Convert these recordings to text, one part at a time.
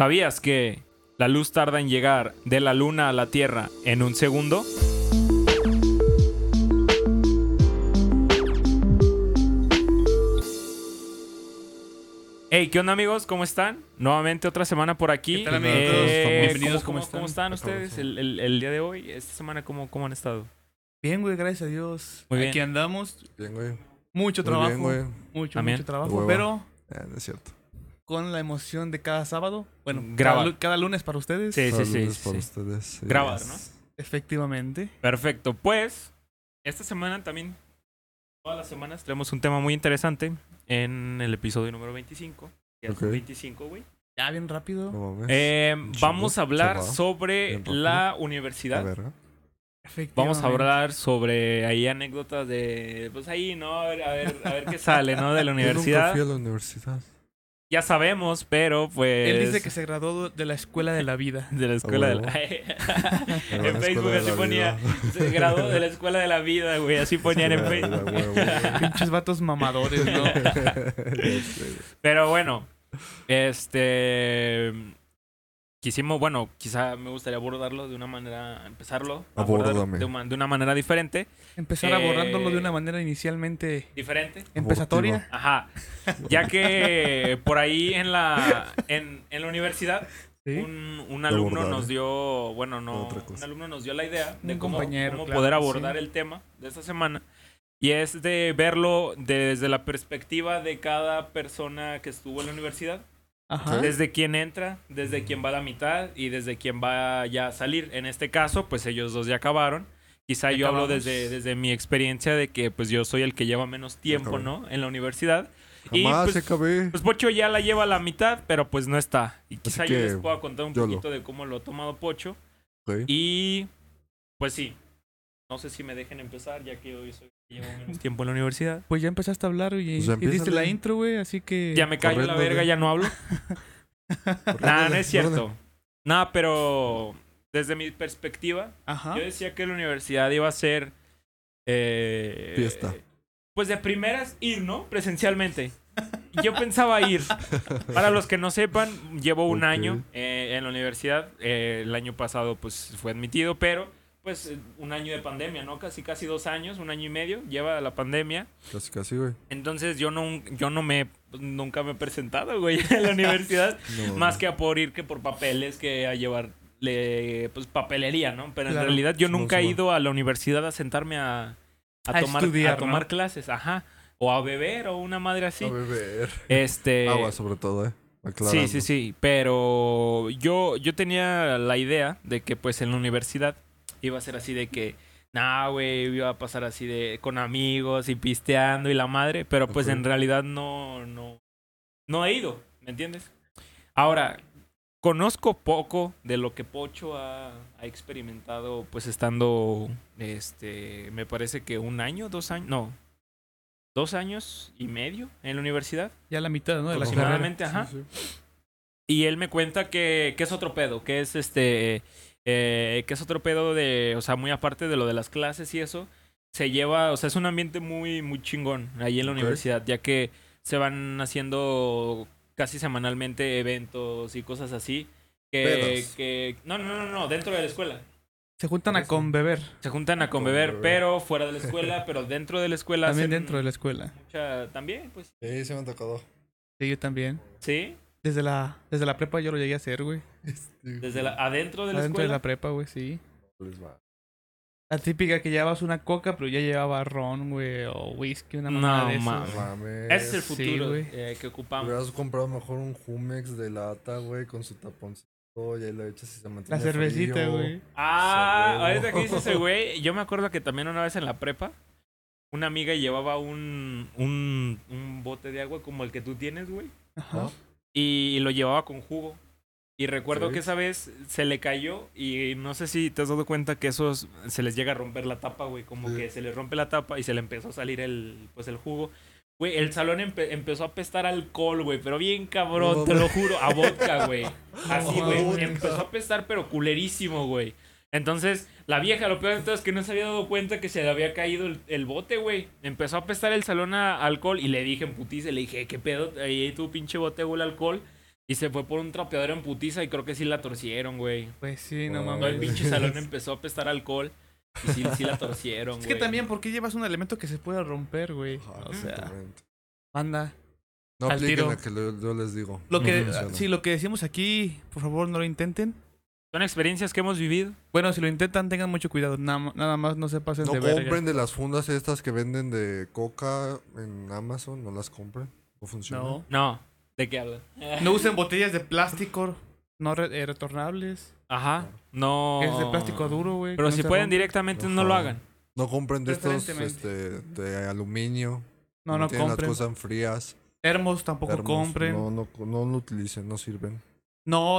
¿Sabías que la luz tarda en llegar de la luna a la Tierra en un segundo? Hey, ¿qué onda amigos? ¿Cómo están? Nuevamente otra semana por aquí. ¿Qué tal, amigos? Eh, Bienvenidos, ¿cómo, ¿cómo cómo- cómo están están? ustedes el, el- el día de hoy? Esta semana, ¿cómo, cómo han estado? Bien, güey, gracias a Dios. Muy bien. Aquí andamos. Bien, güey. Mucho Muy trabajo. bien, güey. mucho, También. mucho trabajo. Pero Eh, no es cierto. Con la emoción de cada sábado. Bueno, Grabar. Cada, lu- cada lunes para ustedes. Sí, sí, sí. Sí, para sí. ustedes. sí. Grabar, ¿no? Efectivamente. Perfecto. Pues, esta semana también, todas las semanas, tenemos un tema muy interesante en el episodio número 25. Ya es Ok. 25, güey. Ya bien rápido. No. Eh, vamos a hablar sobre la A universidad. ver, ¿eh? Vamos a hablar sobre ahí anécdotas de, pues ahí, ¿no? A ver, a ver, a ver qué sale, ¿no? De la Yo nunca universidad. fui a la universidad. Ya sabemos, pero pues... Él dice que se graduó de la escuela de la vida. De la escuela de la... Pero en Facebook así ponía... vida. Se graduó de la escuela de la vida, güey. Así ponían en Facebook. Pinches vatos mamadores, ¿no? Pero bueno, este. Quisimos, bueno, quizá me gustaría abordarlo de una manera, empezarlo, de, una- de una manera diferente. Empezar Eh, abordándolo de una manera inicialmente Diferente. empezatoria. Ajá. Ya que por ahí en la, en, en la universidad, Sí. un, un alumno abordar, nos ¿eh? dio, bueno, no, un alumno nos dio la idea de Un cómo, compañero, cómo claro poder abordar sí. el tema de esta semana. Y es de verlo desde la perspectiva de cada persona que estuvo en la universidad. Ajá. Desde quien entra, desde quien va a la mitad y desde quien va ya a salir. En este caso, pues ellos dos ya acabaron. Quizá Ya yo hablo desde, desde mi experiencia de que pues yo soy el que lleva menos tiempo. ¿no? En la universidad. Y, Jamás pues, se acabé. Pues Pocho ya la lleva a la mitad, pero pues no está. Y quizá yo les pueda contar un YOLO. poquito de cómo lo ha tomado Pocho. Y pues sí. No sé si me dejen empezar, ya que hoy soy llevo menos tiempo en la universidad. Pues ya empezaste a hablar y, Pues ya y diste la intro, güey, así que... Ya me callo la verga, ya no hablo. Nah, no es cierto. Nah, pero desde mi perspectiva, Ajá. yo decía que la universidad iba a ser. eh, Fiesta. Pues de primeras ir, ¿no? Presencialmente. Yo pensaba ir. Para los que no sepan, llevo un año eh, en la universidad. Eh, el año pasado, pues fue admitido, pero pues eh, un año de pandemia, ¿no? Casi, casi dos años, un año y medio lleva la pandemia. Casi, casi, güey. Entonces yo no, yo no me, nunca me he presentado, güey, en la universidad. No, Más que a por ir que por papeles, que a llevarle pues papelería, ¿no? Pero en realidad yo nunca he ido a la universidad a sentarme a, a A tomar, estudiar, a tomar ¿no? clases, ajá. O a beber o una madre así. A beber. Este. Agua, sobre todo, ¿eh? Sí, Aclarando. sí, sí. Pero yo, yo tenía la idea de que pues en la universidad iba a ser así de que, nah, güey, iba a pasar así de con amigos y pisteando y la madre. Pero pues en realidad no, no, no he ido, ¿me entiendes? Ahora, conozco poco de lo que Pocho ha, ha experimentado pues estando, este, me parece que un año, dos años, no, dos años y medio en la universidad. Ya la mitad, ¿no? De la Ajá. Aproximadamente, ajá. Sí, sí. Y él me cuenta que, que es otro pedo, que es este, eh, que es otro pedo de, o sea, muy aparte de lo de las clases y eso, se lleva, o sea, es un ambiente muy, muy chingón ahí en la universidad, ya que se van haciendo casi semanalmente eventos y cosas así. Que, no, no, no, no, dentro de la escuela. Se juntan a conbeber. Se juntan a conbeber, Conbeber. pero fuera de la escuela, pero dentro de la escuela. También dentro de la escuela. mucha- también, pues, Sí, se me han tocado. Sí, yo también. sí, Desde la, desde la prepa yo lo llegué a hacer, güey. desde la, adentro de la Adentro de escuela. la prepa, güey, sí. Les va. La típica que llevabas una coca, pero ya llevaba ron, güey, o whisky, una No, mamada de eso. mames. Ese es el Sí, futuro güey. eh, que ocupamos. Hubieras comprado mejor un Jumex de lata, güey, con su taponcito. Y ahí lo echas y se mantiene La cervecita, güey. Ah, ahorita que dice ese güey, yo me acuerdo que también una vez en la prepa, una amiga llevaba un, un, un bote de agua como el que tú tienes, güey, Ajá. Y lo llevaba con jugo. Y recuerdo Sí. que esa vez se le cayó y no sé si te has dado cuenta que esos se les llega a romper la tapa, güey, como Sí. que se les rompe la tapa y se le empezó a salir el pues el jugo. Güey, el salón empe- empezó a apestar alcohol, güey, pero bien cabrón, No te lo juro, a vodka, güey. Así, güey, empezó a apestar pero culerísimo, güey. Entonces, la vieja, lo peor de todo es que no se había dado cuenta que se le había caído el, el bote, güey. Empezó a apestar el salón a alcohol y le dije en putiza, le dije, ¿qué pedo? Ahí tu pinche bote huele alcohol. Y se fue por un trapeador en putiza y creo que sí la torcieron, güey. Pues sí, no Todo el mames. pinche salón empezó a apestar alcohol. Y sí, sí la torcieron, Es que güey. también, ¿por qué llevas un elemento que se pueda romper, güey? O sea, anda. No al apliquen tiro. la que le- yo les digo. Lo que, funciona. sí, lo que decimos aquí, por favor, no lo intenten. Son experiencias que hemos vivido. Bueno, si lo intentan, tengan mucho cuidado. Nada, nada más no se pasen No de verga. compren de las fundas estas que venden de coca en Amazon, no las compren. No funciona. No. No. ¿De qué hablas? No usen botellas de plástico no re- eh, retornables. Ajá. No. Es de plástico duro, güey. Pero no si pueden rompe. directamente, no lo hagan. No compren de estos este, de aluminio. No, no tienen compren. las cosas frías. Termos tampoco termos. compren. No, No, no, no lo utilicen, no sirven.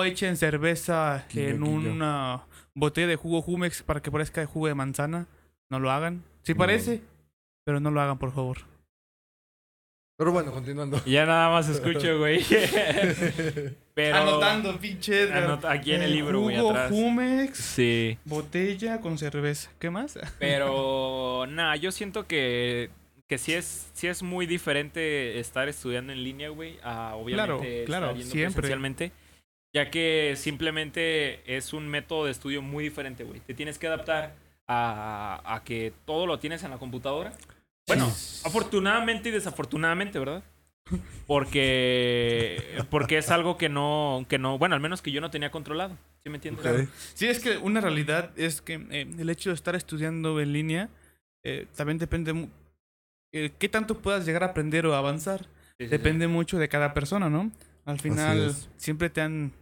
Echen cerveza Guiño, en una botella de jugo Jumex para que parezca de jugo de manzana. No lo hagan. Sí No. parece, pero no lo hagan, por favor. Pero bueno, continuando. Y ya nada más escucho, güey. Pero. Anotando, pinche Edgar. Anota- aquí en el libro, güey, jugo atrás. Jumex, Sí. botella con cerveza. ¿Qué más? Pero, nada, yo siento que, que sí, es, sí es muy diferente estar estudiando en línea, güey, a obviamente Claro, claro, estar yendo siempre. presencialmente. Ya que simplemente es un método de estudio muy diferente, güey. Te tienes que adaptar a, a que todo lo tienes en la computadora. Bueno, afortunadamente y desafortunadamente, ¿verdad? Porque porque es algo que no que no, bueno, al menos que yo no tenía controlado. ¿Sí me entiendes? Sí, es que una realidad es que eh, el hecho de estar estudiando en línea eh, también depende eh, qué tanto puedas llegar a aprender o avanzar. Sí, sí, sí. Depende mucho de cada persona, ¿no? Al final siempre te han,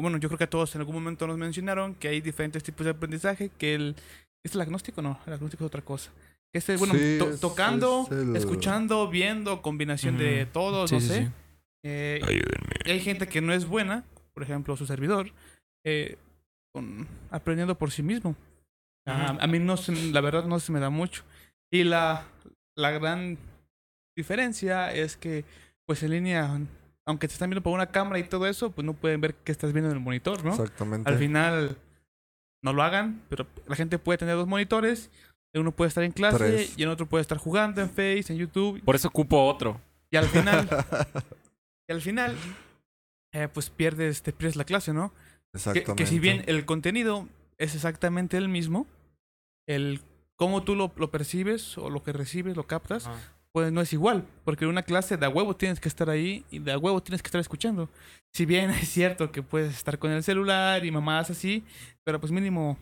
bueno, yo creo que a todos en algún momento nos mencionaron que hay diferentes tipos de aprendizaje, que el es el agnóstico, no, el agnóstico es otra cosa. Que es, el, bueno, Sí, to- es- tocando, es el- escuchando, viendo, combinación de todos, Sí, no sí, sé. sí. Eh, Ayúdenme. hay gente que no es buena, por ejemplo, su servidor, eh, con- aprendiendo por sí mismo. A mí no se, la verdad no se me da mucho. Y la, la gran diferencia es que, pues en línea, aunque te están viendo por una cámara y todo eso, pues no pueden ver qué estás viendo en el monitor, ¿no? Exactamente. Al final, no lo hagan, pero la gente puede tener dos monitores. Uno puede estar en clase Tres. y el otro puede estar jugando en Face, en YouTube. Por eso ocupo otro. Y al final, y al final, eh, pues pierdes, te pierdes la clase, ¿no? Que, Exactamente. que si bien el contenido es exactamente el mismo, el cómo tú lo, lo percibes o lo que recibes, lo captas. Pues no es igual. Porque en una clase de a huevo tienes que estar ahí y de a huevo tienes que estar escuchando. Si bien es cierto que puedes estar con el celular y mamadas así, pero pues mínimo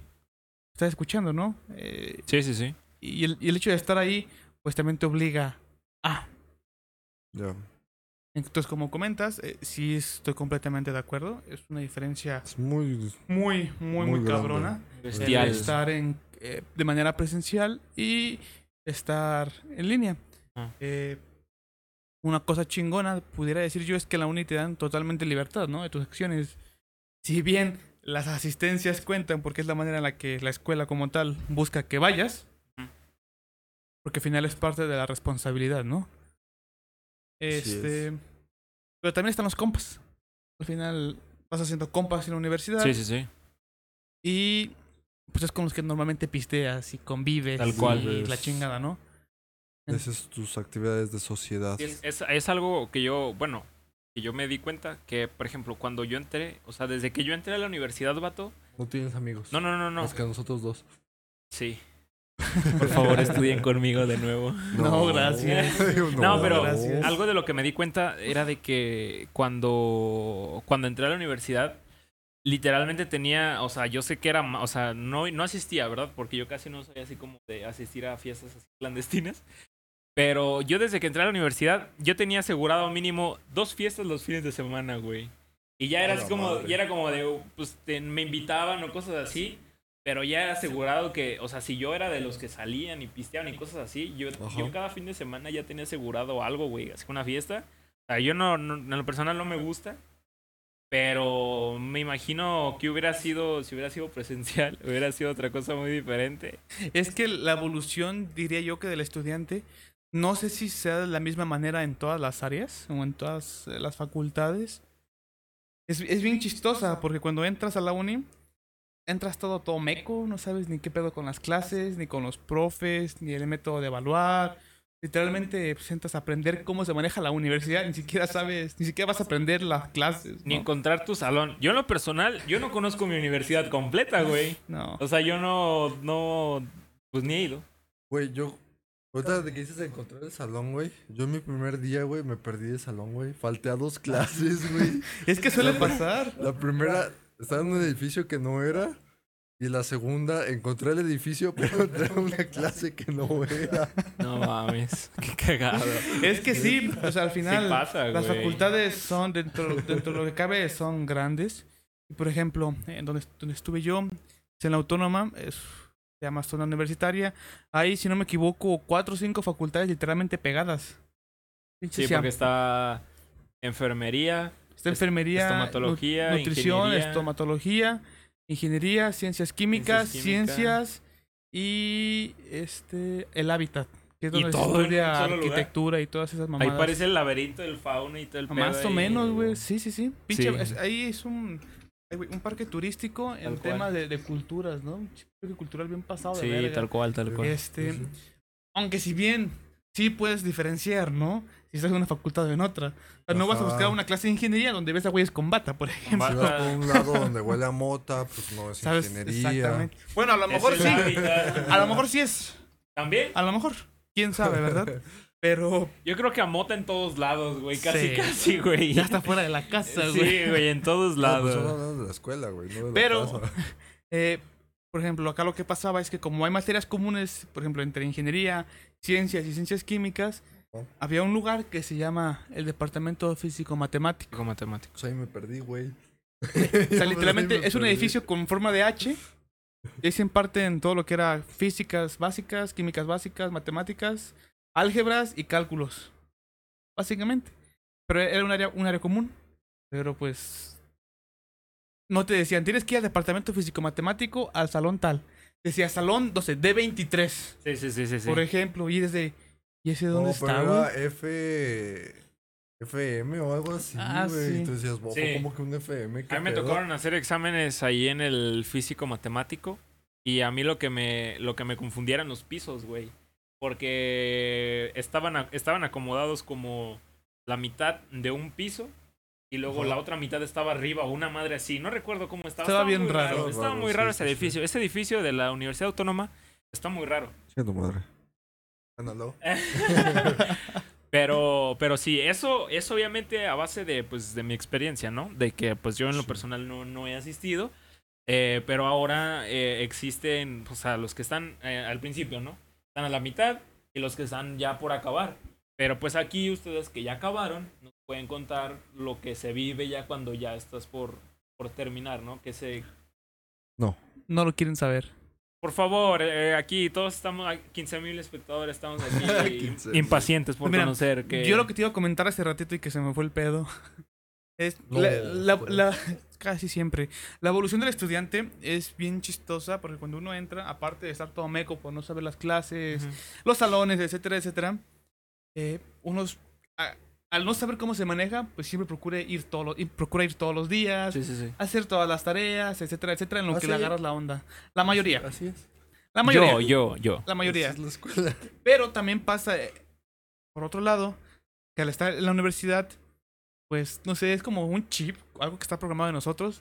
estás escuchando, ¿no? Eh, Sí, sí, sí. y, el, y el hecho de estar ahí, pues también te obliga a Ya. Entonces, como comentas, eh, sí estoy completamente de acuerdo. Es una diferencia Es muy. muy, muy, muy, grande. cabrona. Bestial. estar en, eh, de manera presencial y estar en línea. Ah. Eh, una cosa chingona, pudiera decir yo, es que la uni te dan totalmente libertad, ¿no? De tus acciones. Si bien las asistencias cuentan, porque es la manera en la que la escuela como tal busca que vayas, porque al final es parte de la responsabilidad, ¿no? Este. Pero también están los compas. Al final vas haciendo compas en la universidad Sí, sí, sí. y pues es con los que normalmente pisteas y convives Tal cual. y la chingada, ¿no? Esas son tus actividades de sociedad. Es, es, es algo que yo, bueno, que yo me di cuenta que, por ejemplo, cuando yo entré, o sea, desde que yo entré a la universidad, vato. No tienes amigos. No, no, no, no. Más que nosotros dos. Sí. Por favor, estudien conmigo de nuevo. No, gracias. No, pero gracias. algo de lo que me di cuenta era de que cuando, cuando entré a la universidad, literalmente tenía, o sea, yo sé que era, o sea, no, no asistía, ¿verdad? Porque yo casi no soy así como de asistir a fiestas así clandestinas. Pero yo desde que entré a la universidad, yo tenía asegurado mínimo dos fiestas los fines de semana, güey. Y ya era así como, ya era como de, pues te- me invitaban o cosas así. Pero ya era asegurado que, o sea, si yo era de los que salían y pisteaban y cosas así, yo, yo cada fin de semana ya tenía asegurado algo, güey, así una fiesta. O sea, yo no, no, en lo personal no me gusta, pero me imagino que hubiera sido, si hubiera sido presencial, hubiera sido otra cosa muy diferente. Es que la evolución, diría yo, que del estudiante, no sé si sea de la misma manera en todas las áreas o en todas eh, las facultades. Es, es bien chistosa porque cuando entras a la uni, entras todo, todo meco, no sabes ni qué pedo con las clases, ni con los profes, ni el método de evaluar. literalmente pues, entras a aprender cómo se maneja la universidad, ni siquiera sabes, ni siquiera vas a aprender las clases. Ni encontrar tu salón. Yo en lo personal, yo no conozco mi universidad completa, güey. No. O sea, yo no, no, pues ni he ido. Güey, yo. Ahorita de que dices encontrar el salón, güey. Yo en mi primer día, güey, me perdí de salón, güey. Falté a dos clases, güey. Es que suele pasar. La primera estaba en un edificio que no era. Y la segunda, encontré el edificio, pero entré a una clase que no era. No mames, qué cagado. Es que sí, o sea, al final pasa, las güey. facultades son, dentro, dentro de lo que cabe, son grandes. Por ejemplo, en donde, donde estuve yo, es en la autónoma, es, se llama zona universitaria. Hay, si no me equivoco, cuatro o cinco facultades literalmente pegadas. Sí, porque está enfermería, está enfermería, estomatología, nu- nutrición, ingeniería. estomatología, ingeniería, ciencias químicas, Ciencias y este el hábitat, que es Y donde se todo en un estudia lugar. arquitectura y todas esas ahí mamadas. parece el laberinto del fauno y todo el pedo Más o ahí. menos, güey. Sí, sí, sí. Pinche, Sí. es- ahí es un, un parque turístico en Tal cual. tema de, de culturas, ¿no? Un parque cultural bien pasado de Sí, verga. tal cual, tal cual. Este, Sí, sí. aunque si bien sí puedes diferenciar, ¿no? Si estás en una facultad o en otra. O sea, no vas a buscar una clase de ingeniería donde ves a güeyes con bata, por ejemplo. Si vas por un lado donde huele a mota, pues no es ¿Sabes? ingeniería. Exactamente. Bueno, a lo Es mejor el sí. A lo mejor sí es. ¿También? A lo mejor. ¿Quién sabe, verdad? Pero Yo creo que a mota en todos lados, güey. Casi, Sí. casi, güey. ya está fuera de la casa, güey. Sí, güey, en todos No, pues lados. estamos hablando de la escuela, güey, no de la Pero- casa. Eh, por ejemplo, acá lo que pasaba es que como hay materias comunes, por ejemplo, entre ingeniería, ciencias y ciencias químicas, Ajá. había un lugar que se llama el Departamento Físico Matemático. Matemático. Pues ahí me perdí, güey. O sea, literalmente es un edificio con forma de H. Y ahí se imparten todo lo que era físicas básicas, químicas básicas, matemáticas, álgebras y cálculos. Básicamente. Pero era un área, un área común. Pero pues. No te decían, tienes que ir al departamento físico matemático al salón tal. Decía salón, no sé, D23. Sí, sí, sí, sí. sí. Por ejemplo, y desde. ¿Y ese dónde No, está, pero era? F... FM o algo así, Ah, güey. sí. Entonces decías, "Bobo, Sí. ¿cómo que un FM? ¿Qué A mí me pedo?" tocaron hacer exámenes ahí en el físico matemático. Y a mí lo que me, lo que me confundía eran los pisos, güey. Porque estaban, a- estaban acomodados como la mitad de un piso. Y luego Ajá. la otra mitad estaba arriba, una madre así. No recuerdo cómo estaba. Estaba bien raro. Estaba Raro, muy raro sí, ese sí. edificio. Ese edificio de la Universidad Autónoma está muy raro. Tu madre. Ándalo. Pero, pero sí, eso es obviamente a base de, pues, de mi experiencia, ¿no? De que, pues, yo en lo Sí. personal no, no he asistido. eh, pero ahora eh, existen, o sea, los que están eh, al principio, ¿no? Están a la mitad y los que están ya por acabar. Pero pues aquí ustedes que ya acabaron, nos pueden contar lo que se vive ya cuando ya estás por, por terminar, ¿no? Que se... No lo quieren saber. Por favor, eh, aquí todos estamos, 15 mil espectadores, estamos aquí 15,000. impacientes por Mira, conocer que... Yo lo que te iba a comentar hace ratito y que se me fue el pedo. Es No, la, la- la- casi siempre. La evolución del estudiante es bien chistosa porque cuando uno entra, aparte de estar todo meco por no saber las clases, Ujú. los salones, etcétera, etcétera, eh, unos a- al no saber cómo se maneja, pues siempre procura ir todos los, y procura ir todos los días, Sí, sí, sí. hacer todas las tareas, etcétera, etcétera, en lo ¿Ah, que le agarras la onda. La mayoría, Así es. la mayoría, Yo, yo, yo. la mayoría. Así es la escuela. Pero también pasa, eh, por otro lado, que al estar en la universidad, pues, no sé, es como un chip, algo que está programado en nosotros.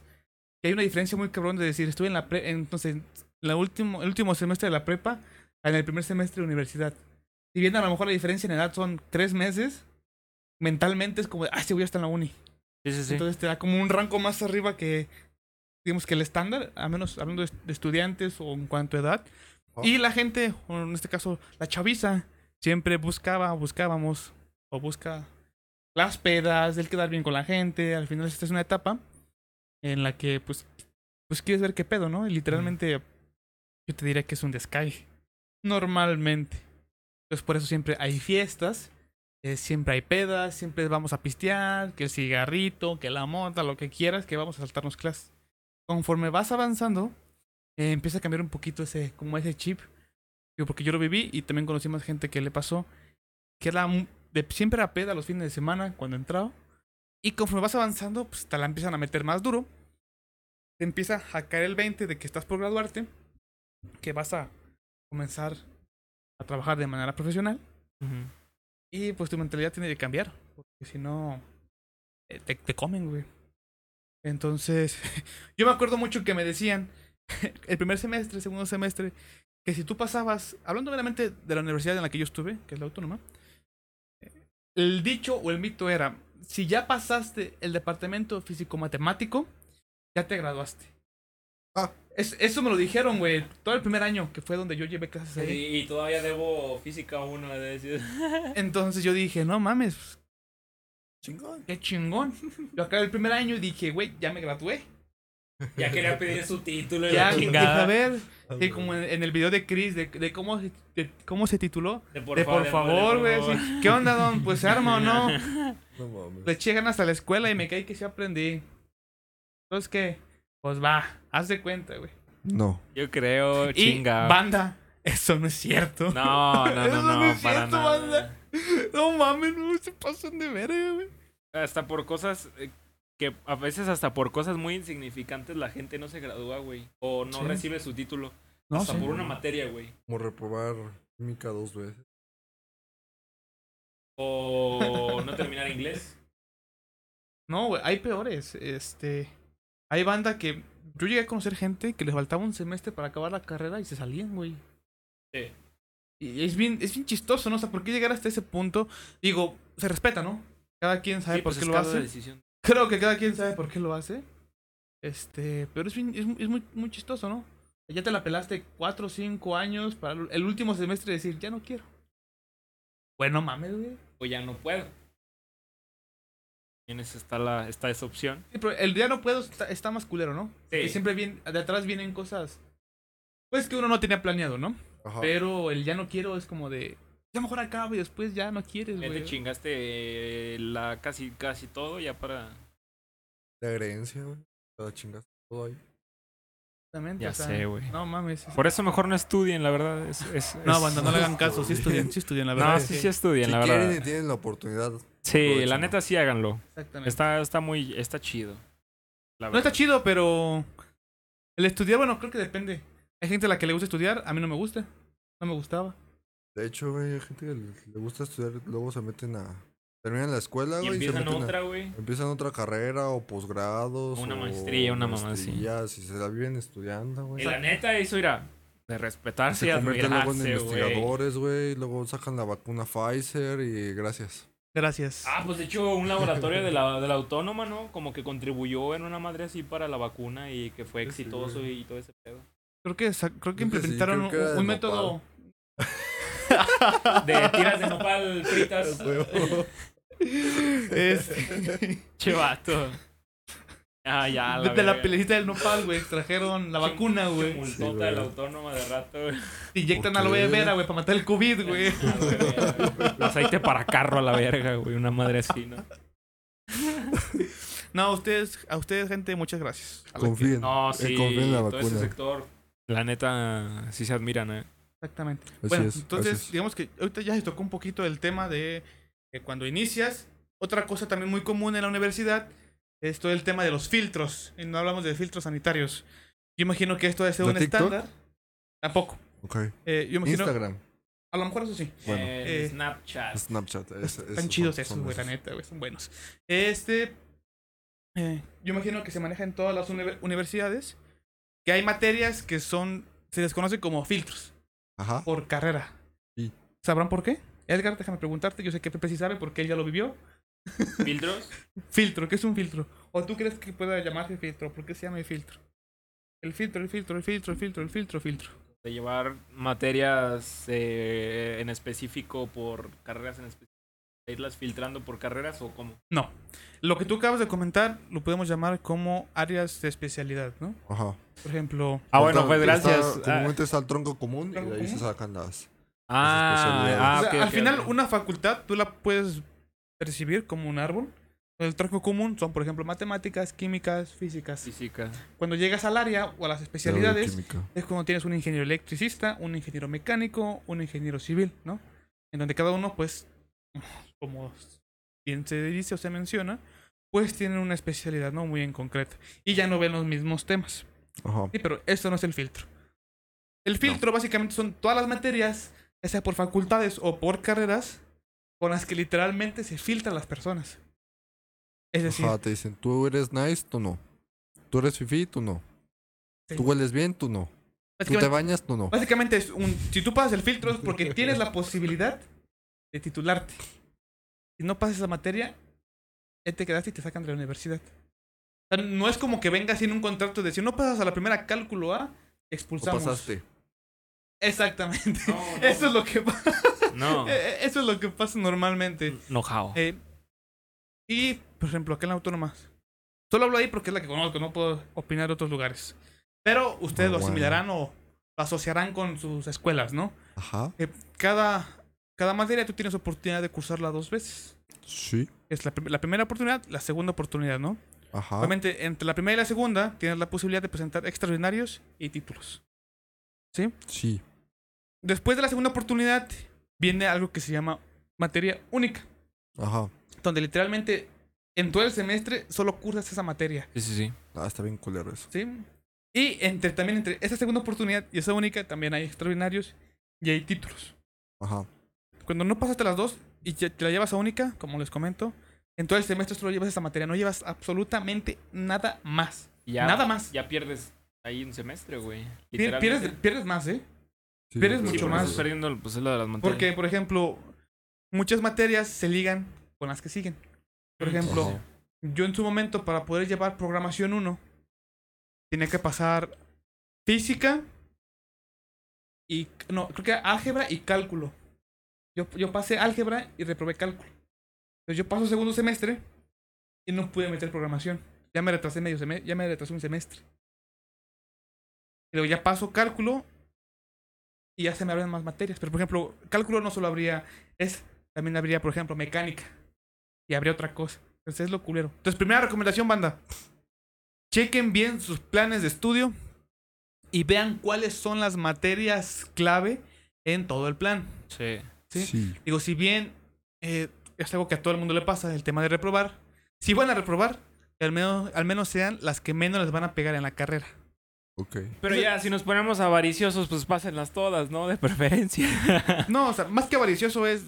Que hay una diferencia muy cabrón de decir, estuve en la pre entonces, la último, el último semestre de la prepa, en el primer semestre de universidad. Si bien a lo mejor la diferencia en edad son tres meses, mentalmente es como, ah, sí, voy a estar en la uni. Sí, sí, sí. Entonces te da como un rango más arriba que, digamos que el estándar, a menos hablando de, de estudiantes o en cuanto a edad. Oh. Y la gente, o en este caso la chaviza, siempre buscaba, buscábamos, o busca las pedas, el quedar bien con la gente. Al final esta es una etapa en la que pues, pues quieres ver qué pedo, ¿no? Y literalmente yo te diría que es un descae. Normalmente. Entonces por eso siempre hay fiestas. eh, siempre hay pedas, siempre vamos a pistear, que el cigarrito, que la mota, lo que quieras, que vamos a saltarnos clases. Conforme vas avanzando, eh, empieza a cambiar un poquito ese, como ese chip. Digo, porque yo lo viví y también conocí más gente que le pasó. Que era de, siempre a peda los fines de semana cuando entraba. Y conforme vas avanzando, pues te la empiezan a meter más duro. Te empieza a caer el 20 de que estás por graduarte. Que vas a comenzar a trabajar de manera profesional. Ujú. Y pues tu mentalidad tiene que cambiar. Porque si no, eh, te, te comen, güey. Entonces, yo me acuerdo mucho que me decían, el primer semestre, segundo semestre, que si tú pasabas, hablando meramente de la universidad en la que yo estuve, que es la autónoma, el dicho o el mito era, si ya pasaste el departamento físico-matemático, ya te graduaste. Ah. Es- eso me lo dijeron, güey, todo el primer año, que fue donde yo llevé clases ahí. Y, y todavía debo física 1 de decir. Entonces yo dije, no mames, Chingón. qué chingón. Yo acabé el primer año y dije, güey, ya me gradué. Ya quería pedir su título y Ya, la dije, a chingada. ver, sí, como en, en el video de Chris, de, de cómo, de cómo se tituló. De de por de favor, de güey. por favor. así, ¿Qué onda, don? Pues se arma o no. No mames. Le eché ganas a la escuela y me caí que sí aprendí. Entonces, ¿qué? Pues va, haz de cuenta, güey. No. Yo creo, Y chinga. banda, eso no es cierto. No, no, Eso no, no no, es para cierto, nada. banda. No mames, no se pasan de verga, güey. Hasta por cosas eh, que a veces hasta por cosas muy insignificantes la gente no se gradúa, güey. O no Sí. recibe su título. No hasta por una materia, güey. Como reprobar química dos veces. O no terminar inglés. No, güey, hay peores. Este. Hay banda que. Yo llegué a conocer gente que les faltaba un semestre para acabar la carrera y se salían, güey. Sí. Y es bien, es bien chistoso, ¿no? O sea, ¿por qué llegar hasta ese punto? Digo, se respeta, ¿no? Cada quien sabe Sí, por pues qué es lo cada hace. decisión. Creo que cada quien sabe por qué lo hace. Este, pero es, bien- es, es muy, muy chistoso, ¿no? Ya te la pelaste cuatro o cinco años para el el último semestre decir, ya no quiero. Bueno, mames, güey. O ya no puedo. Tienes está la está esa opción. Sí, pero el ya no puedo está, está más culero, ¿no? Sí. Y siempre viene, de atrás vienen cosas. Pues que uno no tenía planeado, ¿no? Ajá. Pero el ya no quiero es como de. Ya mejor acabo y después ya no quieres, Ya güey. te chingaste eh, la casi casi todo ya para La herencia, güey. Te la chingaste todo ahí. Exactamente, Ya o sea, sé, güey. No mames. es- Por eso mejor no estudien, la verdad. Es, es- No, es- banda, no le hagan caso. Sí estudian, sí estudian, la verdad. No, sí, sí estudien, Si la quieren y verdad. tienen la oportunidad. Sí, la neta sí háganlo. Exactamente. Está, está muy, está chido. La No está verdad. chido, pero. El estudiar, bueno, creo que depende. Hay gente a la que le gusta estudiar, a mí no me gusta. No me gustaba. De hecho, güey, hay gente que le, gusta estudiar, luego se meten a. Terminan la escuela, Y güey. y se empiezan otra, güey. Empiezan otra carrera o posgrados. Una o maestría, una mamá así. Y se la viven estudiando, güey. Y la neta, eso irá. De respetarse y se convierten luego en investigadores, güey. Luego sacan la vacuna Pfizer y gracias. Gracias. Ah, pues de hecho, un laboratorio de la, de la autónoma, ¿no? Como que contribuyó en una madre así para la vacuna y que fue Sí, sí, exitoso y todo ese pedo. Creo que, creo que Creo que sí, implementaron creo que era un, de un método. De tiras de nopal fritas. Es, che vato. Ah, ya, la de la pelecita del nopal, güey. Extrajeron la vacuna, güey. Multota güey. de la autónoma de rato, güey. Inyectan ¿Por aloe qué? vera, güey, para matar el COVID, güey. Ah, güey. Aceite para carro a la verga, güey. Una madre así, ¿no? No, a ustedes, a ustedes, gente, muchas gracias. A la que- Confíen. No, eh, sí. confíen en la todo ese sector. La neta, sí se admiran, ¿eh? Exactamente. Así bueno, es, entonces, digamos que ahorita ya se tocó un poquito el tema de que cuando inicias, otra cosa también muy común en la universidad es todo el tema de los filtros. Y no hablamos de filtros sanitarios. Yo imagino que esto debe ser ¿De un TikTok? estándar. Tampoco. Ok. Eh, yo imagino. Instagram, A lo mejor eso sí. Bueno. Eh, Snapchat. Snapchat. es- Están chidos son- esos, güey, la neta, güey, son buenos. Este. eh, yo imagino que se maneja en todas las uni- universidades. Que hay materias que son. Se les conoce como filtros. Ajá. por carrera. Sí. ¿Sabrán por qué? Edgar, déjame preguntarte. Yo sé que Pepe sí sabe porque él ya lo vivió. ¿Filtros? Filtro, ¿qué es un filtro? ¿O tú crees que pueda llamarse filtro? ¿Por qué se llama filtro? El filtro, el filtro, el filtro, el filtro, el filtro, filtro. De llevar materias eh, en específico por carreras en específico. ¿Irlas filtrando por carreras o cómo? No. Lo que tú acabas de comentar lo podemos llamar como áreas de especialidad, ¿no? Ajá. Por ejemplo, Ah, bueno, Está- pues está- gracias. Ah, comúnmente está el tronco común ¿Tronco y de ahí se común? sacan las. Ah, especialidades. ah, o sea, ok, al ok, final ok. una facultad tú la puedes percibir como un árbol. El tronco común son, por ejemplo, matemáticas, químicas, físicas. Física. Cuando llegas al área o a las especialidades, es cuando tienes un ingeniero electricista, un ingeniero mecánico, un ingeniero civil, ¿no? En donde cada uno, pues, como bien se dice o se menciona, pues tienen una especialidad, ¿no? Muy en concreta. Y ya no ven los mismos temas. Ajá. Sí, pero esto no es el filtro. El filtro básicamente son todas las materias ya sea por facultades o por carreras, con las que literalmente se filtran las personas. Es decir, Ajá, te dicen, tú eres nice, tú no. Tú eres fifi, tú no. Sí. Tú hueles bien, tú no. Tú te bañas, tú no. básicamente es un, si tú pasas el filtro es porque tienes la posibilidad de titularte. Si no pasas esa materia, ya te quedaste y te sacan de la universidad. O sea, no es como que vengas sin un contrato de si no pasas a la primera cálculo A, No expulsamos. pasaste. Exactamente. No, no. Eso es lo que pasa. No. Eh, Eso es lo que pasa normalmente. No, how. Eh, y, por ejemplo, acá en la autónoma. Solo hablo ahí porque es la que conozco, no puedo opinar de otros lugares. Pero ustedes Ah, lo bueno. asimilarán o lo asociarán con sus escuelas, ¿no? Ajá. Eh, cada, cada materia tú tienes oportunidad de cursarla dos veces. Sí. Es la, prim- la primera oportunidad, la segunda oportunidad, ¿no? Ajá. Obviamente, entre la primera y la segunda tienes la posibilidad de presentar extraordinarios y títulos. ¿Sí? Sí. Después de la segunda oportunidad viene algo que se llama materia única, Ajá. donde literalmente en todo el semestre solo cursas esa materia, Sí, sí, sí. Ah, está bien culero eso. ¿sí? Y entre, también entre esa segunda oportunidad y esa única también hay extraordinarios y hay títulos. Ajá. Cuando no pasaste las dos y te la llevas a única, como les comento, en todo el semestre solo llevas esa materia, no llevas absolutamente nada más. Ya, Nada más. Ya pierdes ahí un semestre, güey. Pier-. Pierdes, pierdes más, ¿eh? Sí, Pierdes Sí, mucho más. perdiendo pues, es lo de las materias. Porque, por ejemplo, muchas materias se ligan con las que siguen. Por ejemplo, Ajá. yo en su momento, para poder llevar programación 1, tenía que pasar física y. No, creo que álgebra y cálculo. Yo, yo pasé álgebra y reprobé cálculo. Entonces yo paso segundo semestre y no pude meter programación. Ya me retrasé medio semestre, ya me retrasé un semestre. Luego ya paso cálculo y ya se me abren más materias. Pero por ejemplo, cálculo no solo habría es, también habría, por ejemplo, mecánica. Y habría otra cosa. Entonces es lo culero. Entonces, primera recomendación, banda. Chequen bien sus planes de estudio y vean cuáles son las materias clave en todo el plan. Sí. ¿Sí? Sí. Digo, si bien eh, es algo que a todo el mundo le pasa, el tema de reprobar, si van a reprobar, al menos, al menos sean las que menos les van a pegar en la carrera. Pero ya, si nos ponemos avariciosos, pues pásenlas todas, ¿no? De preferencia. No, o sea, más que avaricioso es.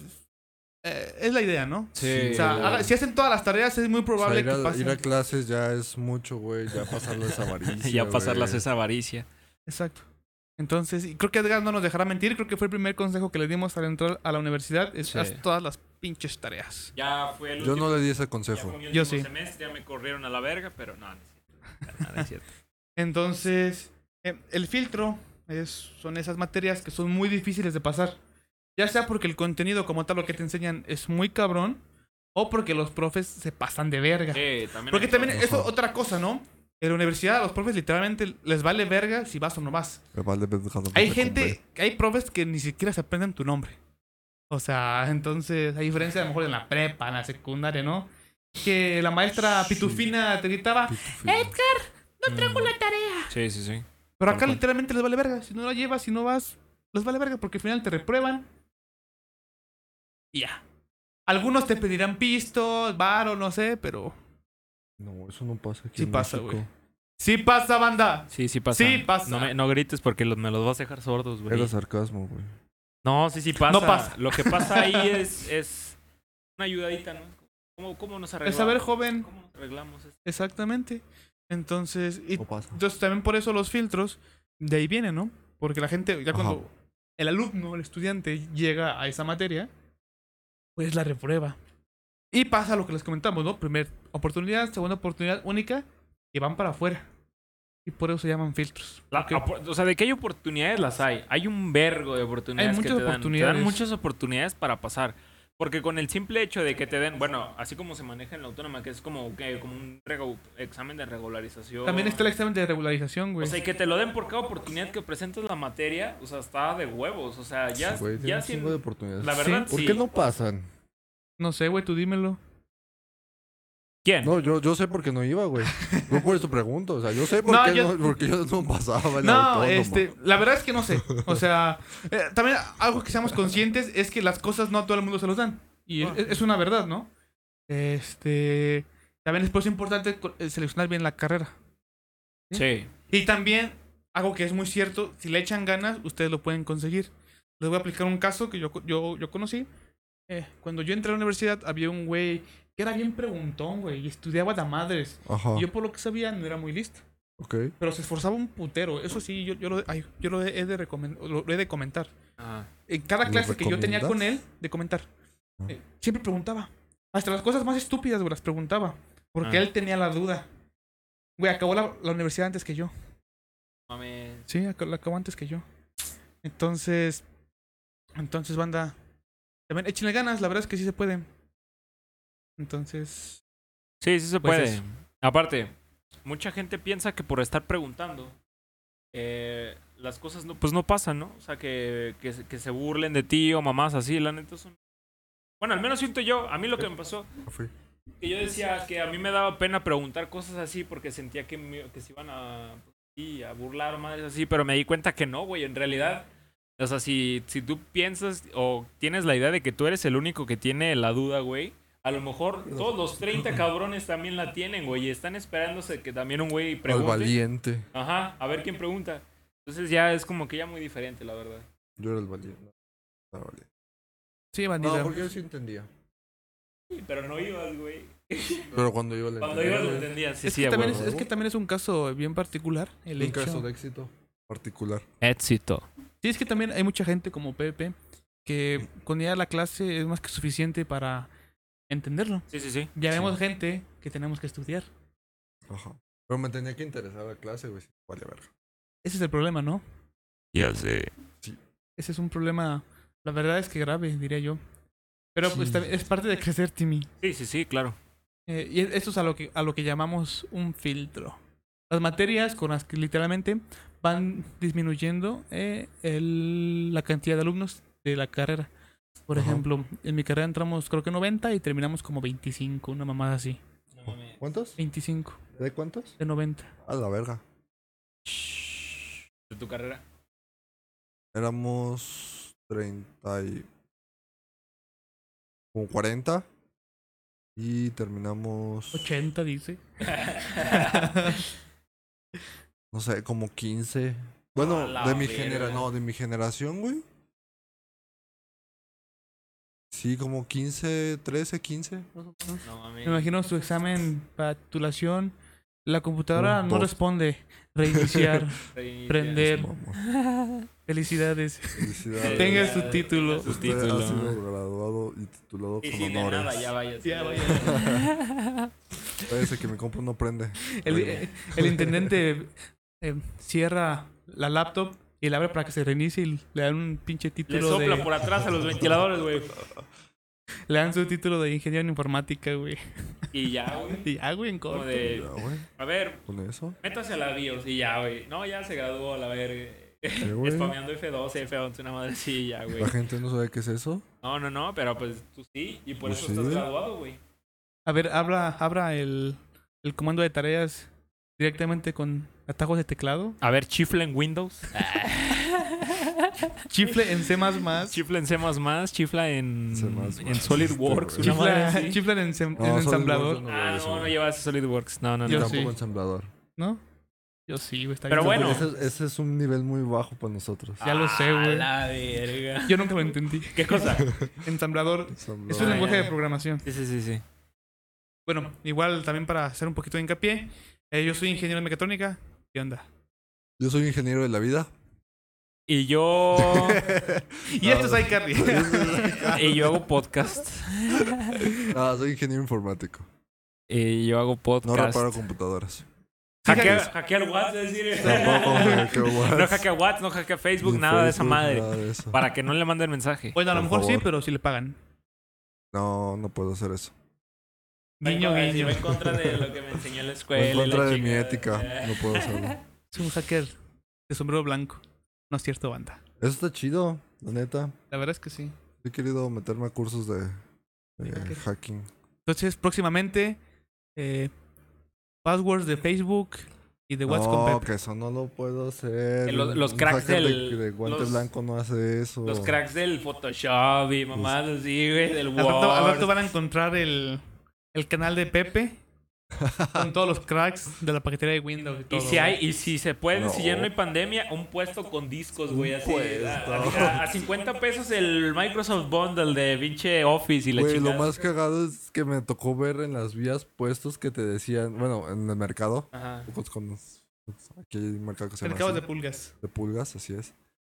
eh, es la idea, ¿no? Sí. O sea, haga- si hacen todas las tareas, es muy O sea, probable ir, que a, pasen. ir a clases ya es mucho, güey. Ya pasarlo esa avaricia. ya pasarlas esa avaricia. Exacto. Entonces, y creo que Edgar no nos dejará mentir. Creo que fue el primer consejo que le dimos al entrar a la universidad. Es Sí. haz todas las pinches tareas. Ya fue el Yo último, no le di ese ya consejo. fue mi Yo sí. semestre, ya me corrieron a la verga, pero no, no es cierto. No, no es cierto. Entonces, eh, el filtro es, son esas materias que son muy difíciles de pasar. Ya sea porque el contenido como tal lo que te enseñan es muy cabrón. O porque los profes se pasan de verga. Eh, también Porque también eso otra cosa, ¿no? En la universidad a los profes literalmente les vale verga si vas o no vas. Vale Hay gente, hay profes que ni siquiera se aprenden tu nombre. O sea, entonces, a diferencia a lo mejor en la prepa, en la secundaria, ¿no? Que la maestra Sí. pitufina te gritaba, compré. no traigo la tarea. Sí, sí, sí. Pero acá literalmente les vale verga. Si no la llevas, si no vas, les vale verga porque al final te reprueban. Y ya. Algunos te pedirán pistos, varo, no sé, pero... No, eso no pasa aquí Sí en pasa, México. güey. ¡Sí pasa, banda! Sí, sí pasa. Sí pasa. No, me- no grites porque los- me los vas a dejar sordos, güey. Era sarcasmo, güey. No, sí, sí pasa. No pasa. Lo que pasa ahí es, es una ayudadita, ¿no? ¿Cómo, cómo nos El arreglamos? saber joven, ¿Cómo nos arreglamos esto? exactamente. Entonces, y No pasa. Entonces también por eso los filtros de ahí vienen, ¿no? Porque la gente, ya Ajá. cuando el alumno, el estudiante llega a esa materia, pues la reprueba. Y pasa lo que les comentamos, ¿no? Primer oportunidad, segunda oportunidad única y van para afuera. Y por eso se llaman filtros. La- o sea, de que hay oportunidades las hay. Hay un vergo de oportunidades Hay que dan. Te oportunidades. dan muchas oportunidades para pasar. Porque con el simple hecho de que te den, bueno, así como se maneja en la autónoma, que es como, que, como un examen de regularización. También está el examen de regularización, güey. O sea, y que te lo den por cada oportunidad que presentas la materia, o sea, está de huevos. O sea, ya, Sí, güey, ya sin- de oportunidades. La verdad, ¿Por sí. qué no pasan? No sé, güey, tú dímelo. ¿Quién? No, yo, yo sé por qué no iba, güey. No por eso pregunto. O sea, yo sé por, No, qué, yo- no, porque yo no pasaba No, este, la verdad es que no sé. O sea, eh, también algo que seamos conscientes es que las cosas no a todo el mundo se los dan. Y es, es una verdad, ¿no? Este, también es por eso importante eh, seleccionar bien la carrera. Sí. Y también, algo que es muy cierto, si le echan ganas, ustedes lo pueden conseguir. les voy a aplicar un caso que yo, yo, yo conocí. Eh, cuando yo entré a la universidad había un güey que era bien preguntón, güey, y estudiaba de a madres. Ajá. Y yo por lo que sabía no era muy listo. Ok. Pero se esforzaba un putero. Eso sí, yo, yo, lo, ay, yo lo he de recomen- lo he de comentar. Ah, En cada ¿Lo clase que yo tenía con él, de comentar, Ah. eh, siempre preguntaba. Hasta las cosas más estúpidas, güey, las preguntaba. Porque Ah. él tenía la duda. Güey, acabó la, la universidad antes que yo. Sí, la acabó antes que yo. Entonces, entonces, banda, también échenle ganas, la verdad es que sí se puede. Entonces, Sí, sí se Pues puede. eso. Aparte, mucha gente piensa que por estar preguntando, eh, las cosas no, pues no pasan, ¿no? O sea, que, que, se- que se burlen de ti o mamás así, la neta son... Bueno, al menos siento yo, a mí lo que me pasó, que yo decía que a mí me daba pena preguntar cosas así porque sentía que, me- que se iban a, pues, sí, a burlar o madres así, pero me di cuenta que no, güey, en realidad... O sea, si, si tú piensas o tienes la idea de que tú eres el único que tiene la duda, güey, a lo mejor todos los 30 cabrones también la tienen, güey, y están esperándose que también un güey Al pregunte. valiente. Ajá, a ver quién pregunta. Entonces ya es como que ya muy diferente, la verdad. Yo era el valiente. No, era valiente. sí, bandita. No, porque yo sí entendía. Sí, pero no ibas, güey. Pero cuando iba le Cuando entendía, ibas lo güey. entendías. Sí, es, sí, que también es, es que también es un caso bien particular. El Un hecho. caso de éxito particular. Éxito. Sí, es que también hay mucha gente como Pepe que con ir a la clase es más que suficiente para entenderlo. Sí, sí, sí. Ya Sí. vemos gente que tenemos que estudiar. Ajá. Pero me tenía que interesar la clase, güey. Vale, verga. Ese es el problema, ¿no? Ya sé. Ese es un problema, la verdad es que grave, diría yo. Pero pues Sí. también es parte de crecer, Timmy. Sí, sí, sí, claro. Eh, y esto es a lo, que, a lo que llamamos un filtro. Las materias con las que literalmente van disminuyendo eh, el- la cantidad de alumnos de la carrera. Por Ajá. ejemplo, en mi carrera entramos creo que 90 y terminamos como 25, una mamada así. ¿Cuántos? 25 ¿De cuántos? de 90. A la verga. ¿De tu carrera? Éramos 30 y... Como 40. Y terminamos... 80 dice. No sé, como 15. Bueno, de mi verga. genera... No, de mi generación, güey. Sí, como 15, 13, 15. más o menos. No. Me imagino su examen para titulación. La computadora no responde. Reiniciar. Reiniciar. prender. Felicidades. Felicidades. Tenga su título. Su título. ha sido graduado y titulado Y con de honores. nada, ya vayas. Ya vaya. Parece que mi compu no prende. El, el intendente eh, cierra la laptop y la abre para que se reinicie y le dan un pinche Le título sopla de... por atrás a los ventiladores, güey. Le dan su título de ingeniero en informática, güey. Y ya, güey. Y ya, güey, en corto. de, a ver, con eso. métase a la BIOS y ya, güey. No, ya se graduó a la verga. Sí. Spameando F12, F11, una madre así, ya, güey. La gente no sabe qué es eso. No, no, no, pero pues tú sí. Y por Pues eso sí. estás graduado, güey. A ver, abra, abra el, el comando de tareas directamente con atajos de teclado. A ver, chifle en Windows. Chifle en C++. Chifla en C++, chifla en, C++. en SolidWorks, una madre Chifla, chifla en, No, ensamblador. no. Ah, no, no llevas SolidWorks. No, no, Yo no. tampoco sí. ensamblador. ¿No? Yo sí, güey. está Pero bien bueno. Ese, ese es un nivel muy bajo para nosotros. Ya lo sé, güey. A la verga. Yo nunca lo entendí. ¿Qué cosa? Ensamblador Ensamblador. es un lenguaje de programación. Sí, sí, sí, sí. Bueno, igual también para hacer un poquito de hincapié, eh, yo soy ingeniero en mecatrónica. ¿Qué onda? Yo soy ingeniero de la vida. Y yo... Y esto es iCarly. y yo hago podcast. Ah, soy ingeniero informático. Y yo hago No podcast. reparo computadoras. Hackea, hackear WhatsApp, decir. Tampoco hackeo WhatsApp. No hackea WhatsApp, no hackea Facebook, Ni nada de esa madre. de. Para que no le manden mensaje. Bueno, a lo Por mejor sí, pero si le pagan. No, no puedo hacer eso. Guiño, Va en- guiño. va en contra de lo que me enseñó en la Va escuela. en contra de mi ética. No puedo hacerlo. Es un hacker de sombrero blanco. No es cierto, banda. Eso está chido, la neta. La verdad es que sí. He querido meterme a cursos de, hacking. Entonces, próximamente, eh, passwords de Facebook y de WhatsApp no, con que eso no lo puedo hacer. Los- los cracks hacker de- del- De, guante los- blanco no hace eso. Los cracks del Photoshop y mamadas así, güey, del Al rato, al rato Word. van a encontrar el, el canal de Pepe Con todos los cracks de la paquetería de Windows y todo. Y si hay, y si se puede, si ya no hay pandemia, un puesto con discos, güey, así. puesto. A, a- a 50 pesos el Microsoft Bundle de pinche Office y la Güey, lo más cagado es que me tocó ver en las vías puestos que te decían, bueno, en el mercado, Ajá. con aquí hay un mercado que se llama Mercados así, de pulgas. de pulgas, así es,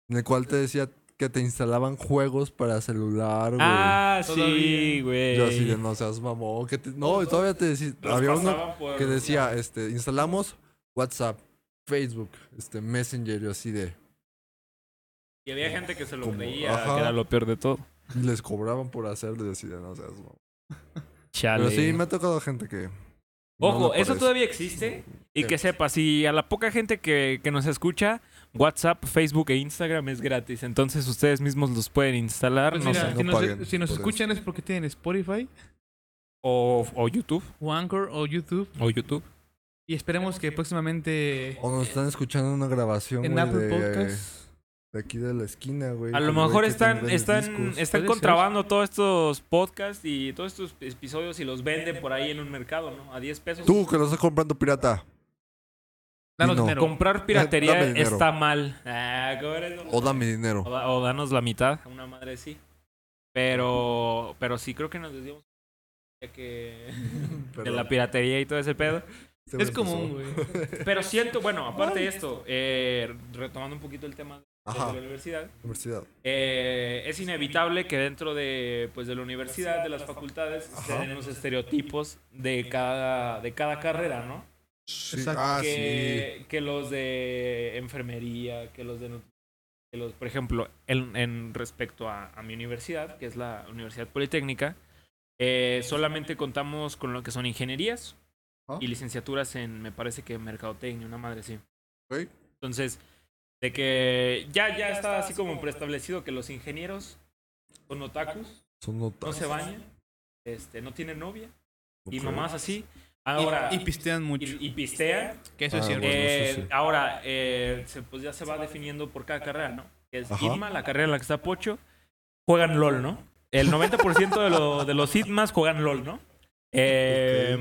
en el cual te decía que te instalaban juegos para celular, güey. Ah, sí, güey. Yo así de no seas mamón, que te- no, todavía te decía, había uno por- que decía, este, instalamos WhatsApp, Facebook, este, Messenger y así de, Y había gente que se lo Como- creía, ajá. que era lo peor de todo. y les cobraban por hacerlo y así de no seas mamón. Chale. Pero sí, me ha tocado gente que... Ojo, eso todavía existe. Y Sí. que sepas, si a la poca gente que, que nos escucha, WhatsApp, Facebook e Instagram es gratis. Entonces ustedes mismos los pueden instalar, Pues no mira, sé. no si nos, si escuchan es porque tienen Spotify, O, o YouTube. o Anchor o YouTube. O YouTube. Y esperemos que próximamente O nos están escuchando una grabación, en Apple de, Podcast. de aquí de la esquina, güey. A lo mejor están, están, están contrabando todos estos podcasts y todos estos episodios y los venden por ahí en un mercado, ¿no? A 10 pesos. Tú que lo estás comprando pirata. Danos no. dinero. Comprar piratería Dame dinero. está mal. Ah. O dame dinero. O, da- o danos la mitad, una madre sí. Pero, pero sí creo que nos desviamos ya que de la piratería y todo ese pedo. Es común, güey. Pero siento, bueno, aparte de esto, eh, retomando un poquito el tema de Ajá, la universidad, universidad. eh, es inevitable que dentro de, pues, de la universidad, de las facultades, se den los estereotipos de cada, de cada carrera, ¿no? Sí, Exacto. Ah, sí. que, que los de enfermería, que los de... que los, por ejemplo, en, en respecto a, a mi universidad, que es la Universidad Politécnica, eh, solamente contamos con lo que son ingenierías Ah. y licenciaturas en, me parece que mercadotecnia, una madre así. Ok. Entonces, de que ya, ya está así como preestablecido que los ingenieros son otakus, Son notas. no se bañan, este, no tienen novia y Ok. mamás así. Ahora, Y, y pistean mucho. y, y pistean. que eso es Ah, cierto. bueno. Eh, sí. Ahora, eh, se- pues ya se va definiendo por cada carrera, ¿no? Que es Ajá. ITMA, la carrera en la que está Pocho, juegan LOL, ¿no? El 90% de, lo- de los ITMAs juegan LOL, ¿no? Eh,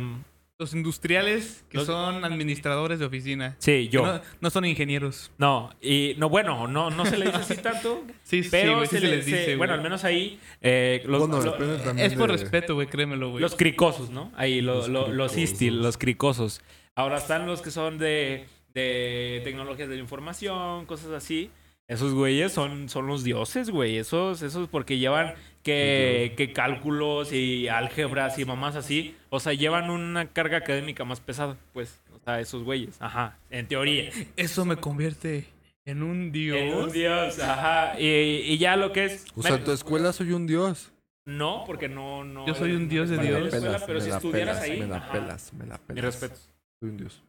Los industriales que Los- son administradores de oficina. Sí, yo. No, no son ingenieros. No, y no, bueno, no, no se le dice así tanto, Sí, sí, pero sí se, se le- les se- dice, bueno, güey. al menos ahí, eh, los, Bueno, lo- Es por de- respeto, güey, créemelo, güey. los cricosos, ¿no? Ahí, lo- Los lo- los istil, los cricosos. Ahora están los que son de, de tecnologías de la información, cosas así. Esos güeyes son, son los dioses, güey. Esos, esos porque llevan que, que cálculos y álgebras y mamás así. O sea, llevan una carga académica más pesada, pues. O sea, esos güeyes. Ajá, en teoría. Eso me convierte en un dios. En un dios, ajá. Y, y ya lo que es... O sea, en tu escuela soy un dios. No, porque no... no Yo soy un dios de Dios. de la escuela, pero me si pelas, ahí... Me la ajá. pelas, me la pelas. Mi respeto. Soy un dios.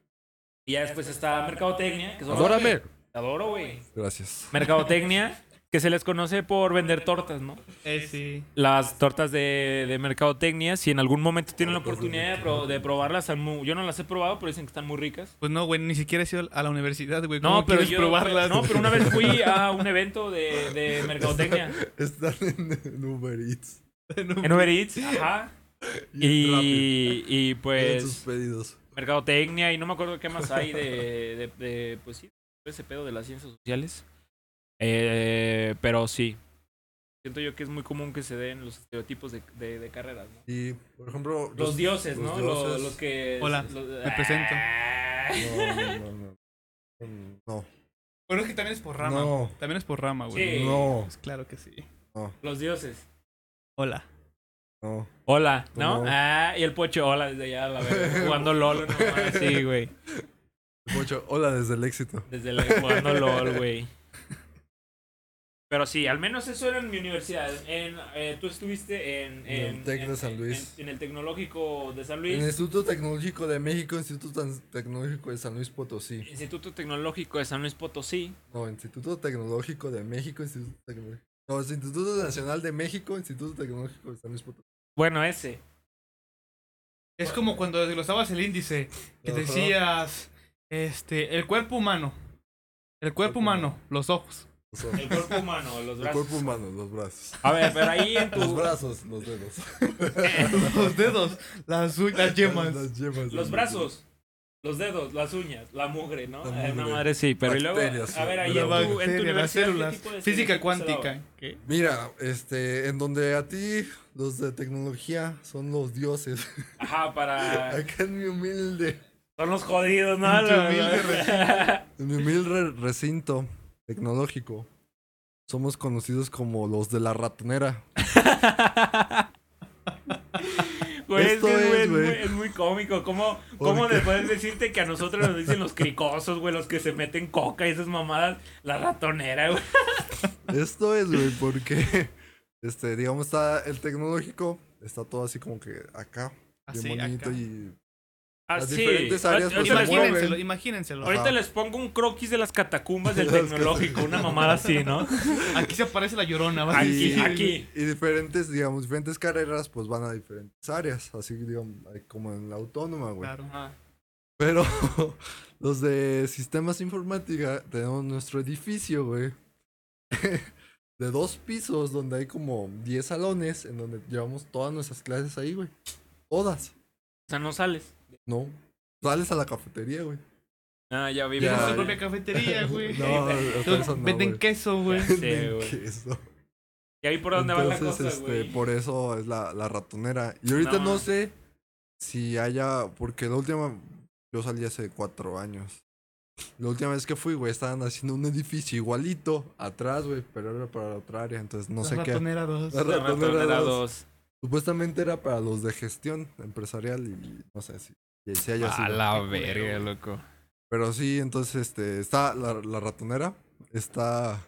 Y ya después está Mercadotecnia, que son... Adórame. Te adoro, güey. Gracias. Mercadotecnia, que se les conoce por vender tortas, ¿no? Eh, sí. Las tortas de, de Mercadotecnia, si en algún momento tienen la oportunidad de, pro- de probarlas, están muy- yo no las he probado, pero dicen que están muy ricas. Pues no, güey, ni siquiera he ido a la universidad, güey. No, ¿Cómo pero quieres yo... probarlas? No, pero una vez fui a un evento de, de Mercadotecnia. Están en, en Uber Eats. En Uber Eats, ajá. Y. Y, y Piden sus pues pedidos. mercadotecnia y no me acuerdo qué más hay de, de, de, pues sí, ese pedo de las ciencias sociales. Eh, pero sí, siento yo que es muy común que se den los estereotipos de, de, de carreras, ¿no? Y, por ejemplo... Los dioses, ¿no? los Lo- dioses- Los, que... Hola, los- me presento. No, no, no, no. Mm, No. Bueno, es que también es por rama. No. También es por rama, güey. Sí. No. Pues claro que sí. No. Los dioses. Hola. No. Hola, ¿no? No. Ah, y el pocho, hola, desde allá, la verdad. Jugando LOL, no Sí, güey. Mucho. Hola desde el éxito. Desde la, jugando LOL, güey. Pero sí, al menos eso era en mi universidad. En, eh, tú estuviste en, En el en, Tec de en- San en- Luis. En, el Tecnológico de San En Luis. el Instituto Tecnológico de México, Instituto Tecnológico de San Luis Potosí. Instituto Tecnológico de San Luis Potosí. No, Instituto Tecnológico de México, Instituto Tecnológico. No, es Instituto Nacional de México, Instituto Tecnológico de San Luis Potosí. Bueno, ese. Es como cuando desglosabas el índice, que Ajá. decías, este, el cuerpo humano. El cuerpo humano, los ojos. El cuerpo humano, los el brazos. cuerpo humano, los brazos. A ver, pero ahí en Los tu... brazos, los dedos. Los dedos, las, las yemas. Las yemas. Los brazos, los dedos, las uñas, la mugre, ¿no? La Eh, Una mugre. madre sí, pero y luego, a ver, ahí en tu, en tu universidad, ¿qué células. tipo de Física cuántica. ¿Qué? Mira, este, en donde a ti los de tecnología son los dioses. Ajá, para... Acá en mi humilde, Son los jodidos, ¿no? En Los- humilde en mi humilde recinto tecnológico, somos conocidos como los de la ratonera. Güey, es es, güey, es, muy, güey. es muy cómico. ¿Cómo, ¿Por cómo después decirte que a nosotros nos dicen los cricosos, güey? Los que se meten coca y esas mamadas. La ratonera, güey. Esto es, güey, porque, este, digamos, está el tecnológico, está todo así como que acá, Así, bien bonito acá. y Así. Las diferentes áreas, Ahorita, pues, les, se pongo- mueven. Imagínenselo, imagínenselo. ahorita Ajá. les pongo un croquis de las catacumbas del tecnológico. Una mamada así, ¿no? Aquí se aparece la llorona. ¿vas a Aquí. Y diferentes, digamos, diferentes carreras, pues van a diferentes áreas, así, digamos, hay como en la autónoma, güey. Claro. Ajá. Pero los de sistemas informática tenemos nuestro edificio, güey. De dos pisos, donde hay como 10 salones, en donde llevamos todas nuestras clases ahí, güey. Todas. O sea, no sales. No. Sales a la cafetería, güey. Ah, ya vi. Tienen Ya, su propia cafetería, güey. No, Entonces, no, Venden queso, güey. Sí, güey. queso. ¿Y ahí por dónde va la Entonces, cosa, este, por eso es la, la ratonera. Y ahorita No. no. sé si haya, porque la última, yo salí hace cuatro años. La última vez que fui, güey, estaban haciendo un edificio igualito atrás, güey, pero era para la otra área, entonces no La sé qué. ratonera dos. La La ratonera ratonera dos. 2. Supuestamente era para los de gestión empresarial y no sé si, A la verga, loco. Pero sí, entonces este está la, la ratonera, está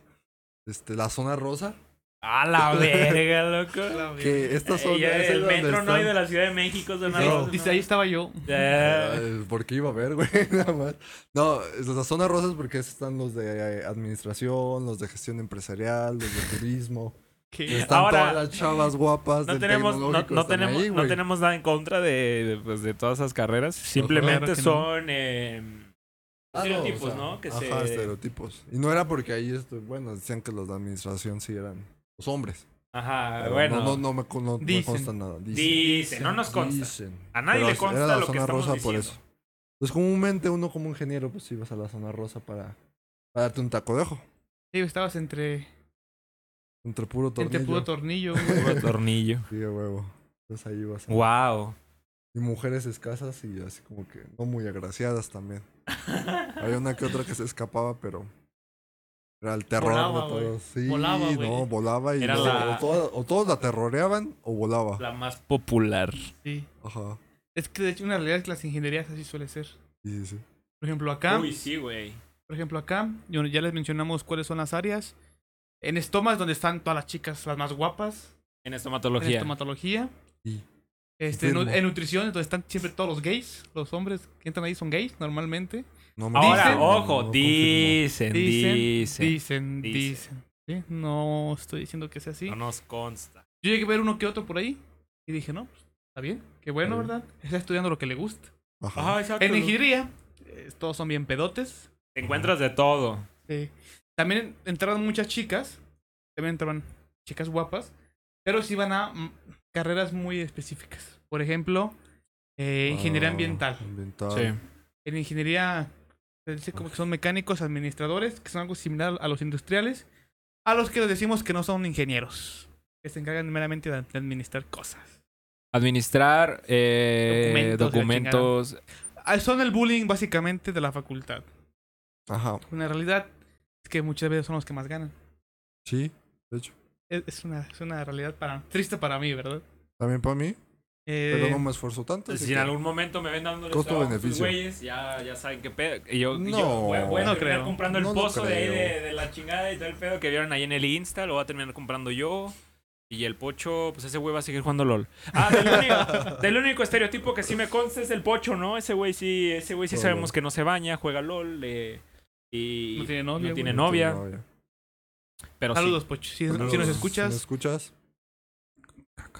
este la zona rosa, A la verga, loco. La que esta zona Ella, es el metro no hay de la Ciudad de México. son Dice, arroz, dice, ¿no? ahí estaba yo. Ya. Eh, porque iba a ver, güey, nada más. No, es la zona rosa es porque están los de eh, administración, los de gestión empresarial, los de turismo. ¿Qué? Están Ahora, todas las chavas guapas No del tenemos, no, tenemos, ahí, no güey. tenemos nada en contra de, de, pues, de todas esas carreras. Simplemente Claro que no. son eh, Ah, no, estereotipos, o sea, ¿no? Que ajá, se... estereotipos. Y no era porque ahí, estoy, bueno, decían que los de administración sí eran los hombres. Ajá, Pero bueno. No, no, no me, no me Dicen. consta nada. Dicen. Dice, no nos consta. Dicen. A nadie Pero le consta era la lo que zona estamos rosa por eso. Pues comúnmente uno como ingeniero, pues ibas a la zona rosa para, para darte un taco de ojo. Sí, estabas entre, Entre puro tornillo. entre puro tornillo. Puro tornillo. Sí, de huevo. Entonces ahí ibas. a- Wow. Y mujeres escasas y así como que no muy agraciadas también. Había una que otra que se escapaba, pero era el terror Volaba, de todos. Sí, Volaba, güey. no, volaba y Era no, la- o, todos la terroreaban o volaba. La más popular. Sí. Ajá. Es que de hecho una realidad es que las ingenierías así suele ser. Sí, sí. Por ejemplo, acá, Uy, sí, güey. por ejemplo, acá, ya les mencionamos cuáles son las áreas. En estomas donde están todas las chicas las más guapas. En En estomatología. estomatología. Sí. Este, en, en nutrición, donde están siempre todos los gays. Los hombres que entran ahí son gays normalmente. No me Ahora, Dicen- ojo, no dicen, Dicen, dicen. dicen, dicen. dicen. ¿Sí? No estoy diciendo que sea así. No nos consta. Yo llegué a ver uno que otro por ahí y dije, no, pues, está bien, qué bueno, bien. ¿verdad? Está estudiando lo que le gusta. confirmo. Ajá. Ajá, exacto. En ingeniería, eh, todos son bien pedotes. Te encuentras de todo. Sí. También entraron muchas chicas, también entraban chicas guapas, pero sí iban a mm, carreras muy específicas. Por ejemplo, eh, ingeniería Ah, ambiental. ambiental. Sí. En ingeniería, se dice como que son mecánicos, administradores, que son algo similar a los industriales, a los que les decimos que no son ingenieros, que se encargan meramente de administrar cosas. Administrar eh, Documentos, documentos. Ah, Son el bullying básicamente de la facultad. Ajá. Una realidad es que muchas veces son los que más ganan. Sí, de hecho. Es, es una, es una realidad para, triste para mí, ¿verdad? También para mí, Eh, pero no me esfuerzo tanto. Si en que- algún momento me ven dando Costo-beneficio. güeyes, ya, ya saben qué pedo. Y yo, y No, yo voy, voy a no terminar creo. comprando el No, no pozo de ahí de, la chingada y todo el pedo que vieron ahí en el Insta. Lo voy a terminar comprando yo. Y el pocho, pues ese güey va a seguir jugando LOL. Ah, del único, del único estereotipo que sí me consta es el pocho, ¿no? Ese güey sí, ese güey sí sabemos que no se baña, juega LOL. eh, y No tiene novia, No tiene novia. No, pero sí, Saludos, Pocho. Si, si nos Saludos. escuchas,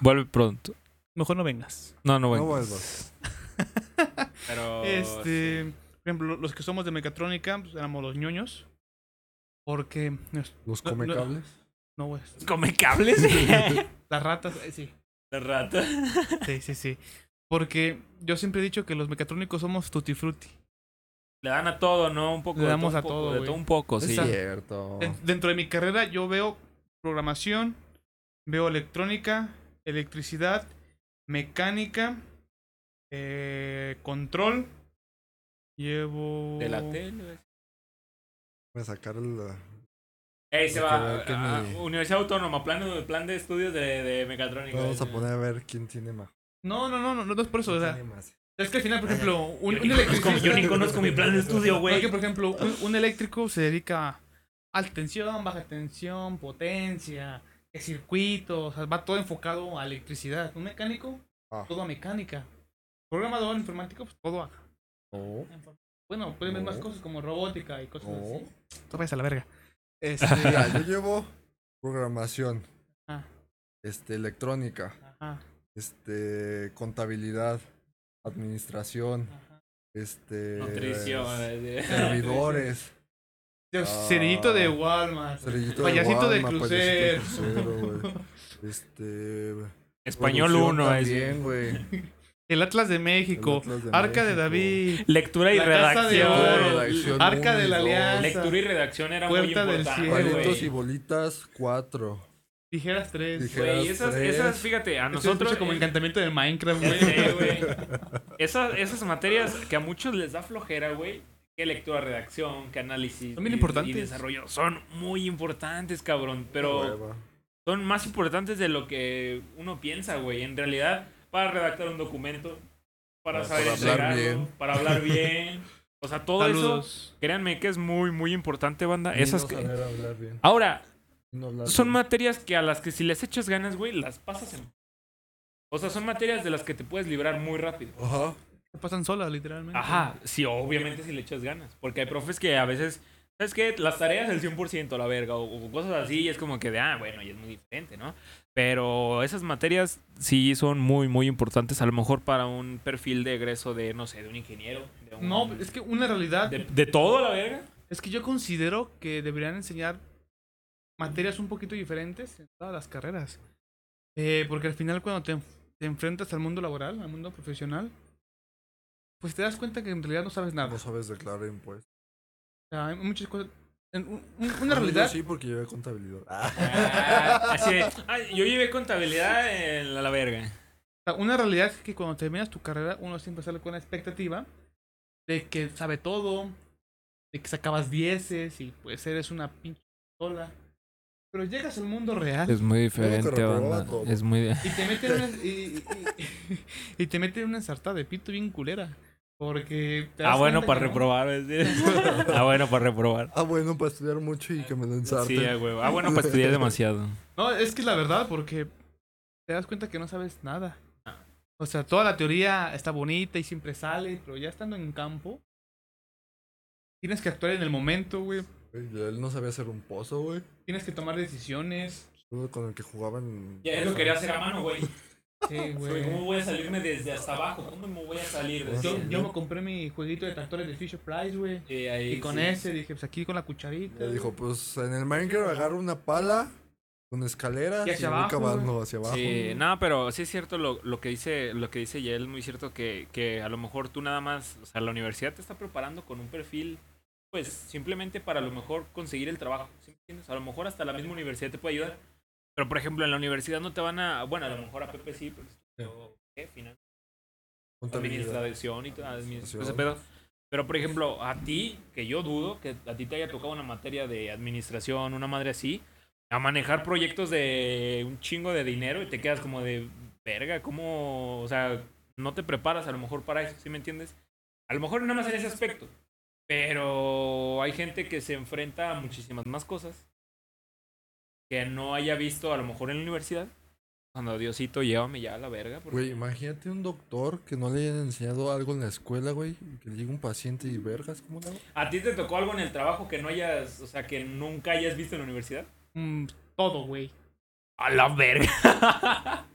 vuelve pronto. mejor no vengas. No, no, No bueno. vuelvas. Pero Este, por ejemplo, los que somos de mecatrónica, pues éramos los ñoños. Porque. Los No, no. comecables. No, güey. ¿Come cables? Las ratas, eh, sí. La rata. Sí, sí, sí. Porque yo siempre he dicho que los mecatrónicos somos tutti frutti. Le dan a todo, ¿no? Un poco Le de damos todo, a un poco, todo, de un poco, sí. Cierto. Den- Dentro de mi carrera yo veo programación, veo electrónica, electricidad, mecánica, eh, control. Llevo... De la tele. Voy a sacar la. Ey, se va. que ver que a- a mi- Universidad Autónoma, plan de, plan de estudios de, de mecatrónica. Vamos a poner a ver quién tiene más. No, no, no, no, no es por eso. O sea, tiene más. Es que al final, por ejemplo, un, Yo un ni, conozco, electricista... yo ni conozco mi plan de estudio, Porque, güey. por ejemplo, un, un eléctrico se dedica a alta tensión, baja tensión, potencia, eh, circuitos, o sea, va todo enfocado a electricidad. Un mecánico, Ah. todo a mecánica. Programador informático, pues todo a... No. Bueno, pueden ver más No. cosas como robótica y cosas No. así. Tú vayas a la verga. Este, mira, yo llevo programación, Ah, este, electrónica, ajá, este, contabilidad, administración, ajá. este, Nutrición. eh, servidores, Ah. cerillito de Walmart. cerillito Payasito de Walmart, crucero. payasito de. Este, Español producción 1. también, güey. El Atlas de México. El Atlas de Arca de. David. Lectura y La Casa de redacción. Oro. Redacción Arca de la. Alianza. Lectura y redacción era Puerta muy del importante, cielo. Palitos güey. y bolitas, cuatro. Tijeras 3. Tijeras. Güey, esas, tres. esas, fíjate, a Nosotros como eh, encantamiento de Minecraft, güey. sé, güey. Esas, esas materias que a muchos les da flojera, güey. Que lectura, redacción, que análisis. Son bien y- importantes. Y desarrollo. Son muy importantes, cabrón. Pero son más importantes de lo que uno piensa, güey. En realidad, para redactar un documento, para, Para- saber hablar entregarlo, bien. para hablar bien. O sea, todo eso, créanme que es muy, muy importante, banda. Esas no que... saber hablar bien. Ahora, No son materias que a las que si les echas ganas, güey, las pasas en... O sea, son materias de las que te puedes librar muy rápido. Ajá. Se pasan solas, literalmente. Ajá, sí, obviamente si le echas ganas. Porque hay profes que a veces, ¿sabes qué? Las tareas el 100% a la verga o, o cosas así y es como que de, ah, bueno, y es muy diferente, ¿no? Pero esas materias sí son muy, muy importantes. A lo mejor para un perfil de egreso de, no sé, de un ingeniero. De un- No, es que una realidad de, de todo a la verga. es que yo considero que deberían enseñar materias un poquito diferentes en todas las carreras. Eh, porque al final cuando te, en- te enfrentas al mundo laboral, al mundo profesional, pues te das cuenta que en realidad no sabes nada. No sabes declarar impuestos. O sea, hay muchas cosas. en un- un- Ah, una yo realidad. Sí, porque llevé contabilidad. Ah. Ah, así de, ah, yo llevé contabilidad en la, la verga. Una realidad es que cuando terminas tu carrera, uno siempre sale con la expectativa de que sabe todo, de que sacabas dieces y pues eres una pinche sola. Pero llegas al mundo real Es muy diferente, banda. Es muy... y te meten una, y, y- y- y te meten una ensartada de pito bien culera. Porque. Ah, bueno, para que reprobar. es decir. Ah, bueno, para reprobar. Ah, bueno, para estudiar mucho y que me lo ensarten. Sí, ah, güey. Ah, bueno, para estudiar demasiado. No, es que es la verdad, porque te das cuenta que no sabes nada. O sea, toda la teoría está bonita y siempre sale, pero ya estando en campo, tienes que actuar en el momento, güey. Él no sabía hacer un pozo, güey. Tienes que tomar decisiones. Solo con el que jugaban. Ya él lo quería hacer a mano, güey. Sí, Güey. ¿Cómo voy a salirme desde hasta abajo? ¿Cómo me voy a salir? Yo- Yo, Decía. yo me compré mi jueguito de tractores de Fisher Price, güey. Y, Y con sí. ese dije, pues aquí con la cucharita. Le dijo, pues en el Minecraft agarra una pala con escaleras Y y, hacia voy abajo, cavando hacia abajo. Sí, no, pero sí es cierto lo, lo que dice lo que dice Yael, muy cierto que, que a lo mejor tú nada más, o sea, la universidad te está preparando con un perfil, pues simplemente para a lo mejor conseguir el trabajo, ¿sí me entiendes? A lo mejor hasta la misma universidad te puede ayudar, pero por ejemplo en la universidad no te van a, bueno, a lo mejor a Pepe sí, pero estudió, ¿qué? Final, administración y todo, admi- Administración. pedo. Pero por ejemplo, a ti, que yo dudo que a ti te haya tocado una materia de administración, una madre así, a manejar proyectos de un chingo de dinero y te quedas como de verga, ¿cómo? O sea, no te preparas a lo mejor para eso, ¿sí me entiendes? A lo mejor nada más en ese aspecto. Pero hay gente que se enfrenta a muchísimas más cosas que no haya visto a lo mejor en la universidad. Cuando Diosito, llévame ya a la verga. porque- Güey, imagínate un doctor que no le hayan enseñado algo en la escuela, güey. Que llegue un paciente y vergas, ¿cómo le hago? ¿A ti te tocó algo en el trabajo que no hayas, o sea, que nunca hayas visto en la universidad? Mm, todo, güey. A la verga.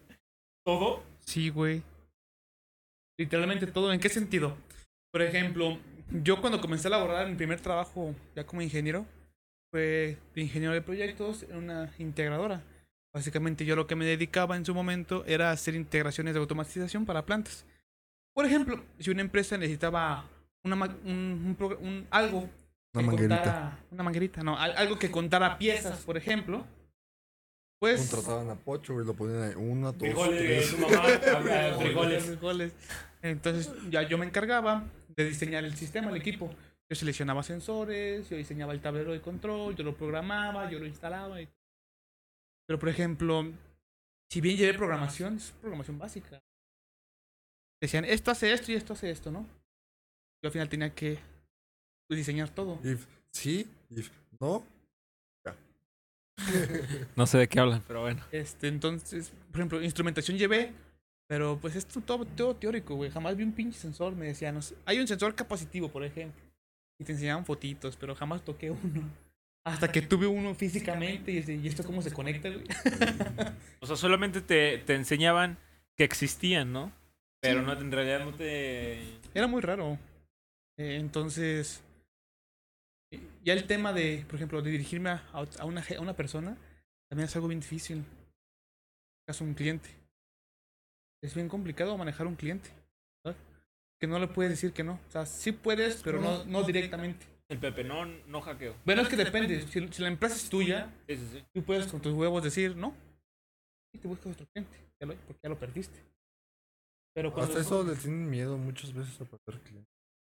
¿Todo? Sí, güey. Literalmente todo. ¿En qué sentido? Por ejemplo, yo cuando comencé a laborar en mi primer trabajo ya como ingeniero, fue de ingeniero de proyectos en una integradora. Básicamente yo lo que me dedicaba en su momento era hacer integraciones de automatización para plantas. Por ejemplo, si una empresa necesitaba una, ma- un, un un- algo Una que manguerita. contara- una manguerita, no, al- algo que contara piezas, por ejemplo, pues Contrataban a Pocho y lo ponían ahí. Una, dos, Frijoles tres. su mamá, frijoles. frijoles. Entonces ya yo me encargaba de diseñar el sistema, el equipo. Yo seleccionaba sensores, yo diseñaba el tablero de control, yo lo programaba, yo lo instalaba. y- Pero por ejemplo, si bien llevé programación, es programación básica. Decían, esto hace esto y esto hace esto, ¿no? Yo al final tenía que diseñar todo. If sí, if no. No sé de qué hablan, pero bueno. Este, entonces, por ejemplo, instrumentación llevé, pero pues es todo, todo teórico, güey. Jamás vi un pinche sensor, me decían. no sé, Hay un sensor capacitivo, por ejemplo. Y te enseñaban fotitos, pero jamás toqué uno. Hasta que tuve uno físicamente y, ¿y esto cómo se conecta, güey? O sea, solamente te, te enseñaban que existían, ¿no? Pero no, en realidad no te... Era muy raro. Eh, entonces, ya el tema de, por ejemplo, de dirigirme a, a una, a una persona, también es algo bien difícil. En caso un cliente. Es bien complicado manejar un cliente. ¿verdad? Que no le puedes decir que no. O sea, sí puedes, pero no, no directamente. El Pepe, no, no hackeo. Bueno, es que depende. Si, si la empresa es tuya, Sí, sí, sí. tú puedes con tus huevos decir no. Y te buscas otro cliente. ya lo- porque ya lo perdiste. Pero cuando Hasta eso le tienen miedo muchas veces a perder clientes.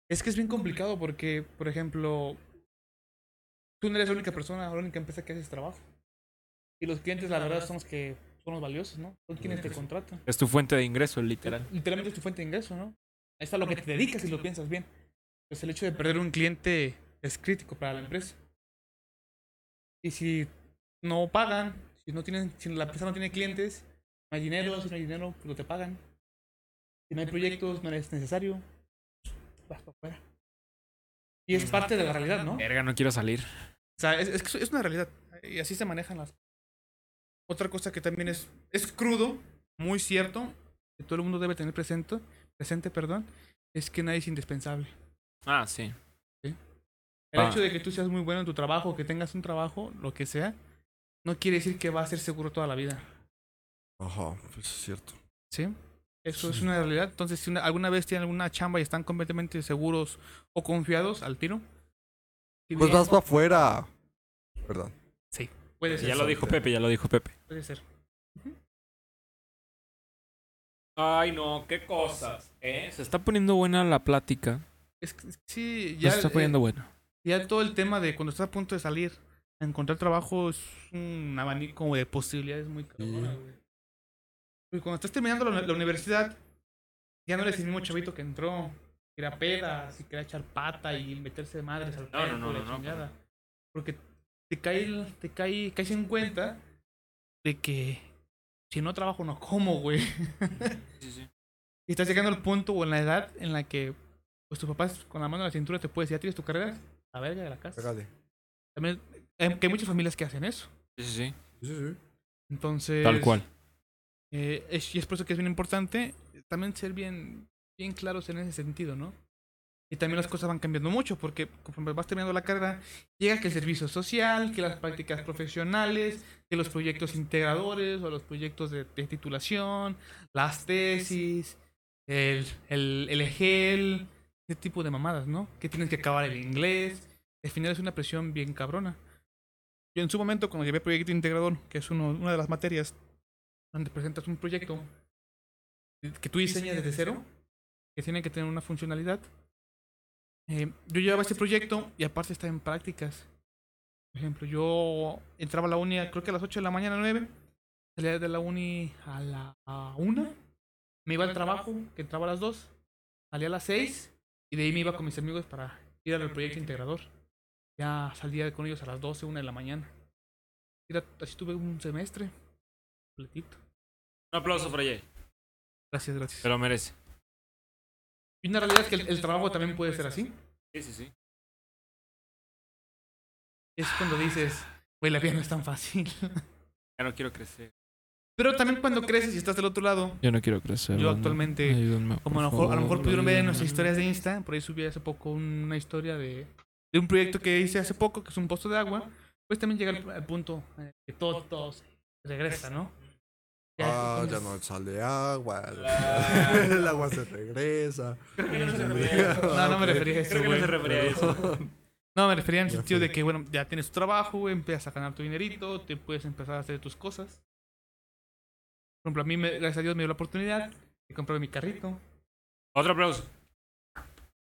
Es que es bien complicado porque, por ejemplo, tú no eres la única persona, la única empresa que hace ese trabajo. Y los clientes, la verdad, son los que son los valiosos, ¿no? Son quienes te contratan. Es tu fuente de ingreso, literal. Literalmente es tu fuente de ingreso, ¿no? Ahí está lo que te dedicas si lo piensas bien. Pues el hecho de perder un cliente es crítico para la empresa. Y si no pagan, si no tienen, si la empresa no tiene clientes, no hay dinero, si no hay dinero, pues no te pagan. Si no hay proyectos, no eres necesario, vas para afuera. Y es parte de la realidad, ¿no? Verga, no quiero salir. O sea, es, es, que es una realidad. Y así se manejan las. Otra cosa que también es, es crudo, muy cierto, que todo el mundo debe tener presente, presente, perdón, es que nadie es indispensable. Ah, sí. El Ah. hecho de que tú seas muy bueno en tu trabajo, que tengas un trabajo, lo que sea, no quiere decir que va a ser seguro toda la vida. Ajá, pues es cierto. ¿Sí? Eso es una realidad. Entonces, si una- alguna vez tienen alguna chamba y están completamente seguros o confiados al tiro, si Pues bien- vas para afuera. Perdón. Puede ser. Ya lo dijo Pepe, ya lo dijo Pepe. Puede ser. Ay, no, qué cosas. ¿Eh? Se está poniendo buena la plática. Es que, sí, Ya se está eh, poniendo buena. Ya todo el tema de cuando estás a punto de salir a encontrar trabajo es un abanico de posibilidades muy Sí. güey. Porque cuando estás terminando la, la universidad, ya no eres el mismo chavito que entró, que era pedas y quería echar pata y meterse de madres al No, no, cuerpo no, y la no, no, chingada. Porque te cae, el- te cae, caes en cuenta de que si no trabajo no como, güey. Sí, sí. Y estás llegando al punto o en la edad en la que pues tus papás con la mano en la cintura te puedes decir, ya tienes tu carrera, a verga de la casa. Pégale. También hay, que hay muchas familias que hacen eso. Sí, sí, sí. Sí, sí, sí. Entonces. Tal cual. eh, es, y es por eso que es bien importante también ser bien, bien claros en ese sentido, ¿no? Y también las cosas van cambiando mucho porque conforme vas terminando la carrera, llega que el servicio social, que las prácticas profesionales, que los proyectos integradores o los proyectos de, de titulación, las tesis, el, el, el EGEL, ese tipo de mamadas, ¿no? Que tienes que acabar el inglés. Al final es una presión bien cabrona. Yo en su momento, cuando llevé proyecto integrador, que es uno, una de las materias donde presentas un proyecto que tú diseñas desde cero, que tiene que tener una funcionalidad, eh, yo llevaba este proyecto y aparte estaba en prácticas. Por ejemplo, yo entraba a la uni, creo que a las 8 de la mañana, 9, salía de la uni a la 1, me iba al trabajo, que entraba a las 2, salía a las 6 y de ahí me iba con mis amigos para ir al proyecto integrador. Ya salía con ellos a las 12, 1 de la mañana. Era- así tuve un semestre completito. Un aplauso para Jay. Gracias, gracias. Se lo merece. Y una realidad es que el, el trabajo también puede ser así. Sí, sí, sí. Es cuando dices, güey, la vida no es tan fácil. Ya no quiero crecer. Pero también cuando creces y estás del otro lado, Yo no quiero crecer. Yo actualmente, Ayúdenme, como a lo mejor, a lo mejor favor, pudieron ver en nuestras historias de Insta, por ahí subí hace poco una historia de, de un proyecto que hice hace poco, que es un pozo de agua, Pues también llega el, el punto en el que todo, todo se regresa, ¿no? Ah, ya no sale agua. Ah. El agua se regresa. Creo que no se refería a eso. No, no me refería a eso, Creo que no se refería a eso. No, me refería en el sentido de que, bueno, ya tienes tu trabajo, güey, empiezas a ganar tu dinerito, te puedes empezar a hacer tus cosas. Por ejemplo, a mí, me- gracias a Dios, me dio la oportunidad de comprar mi carrito. Otro aplauso.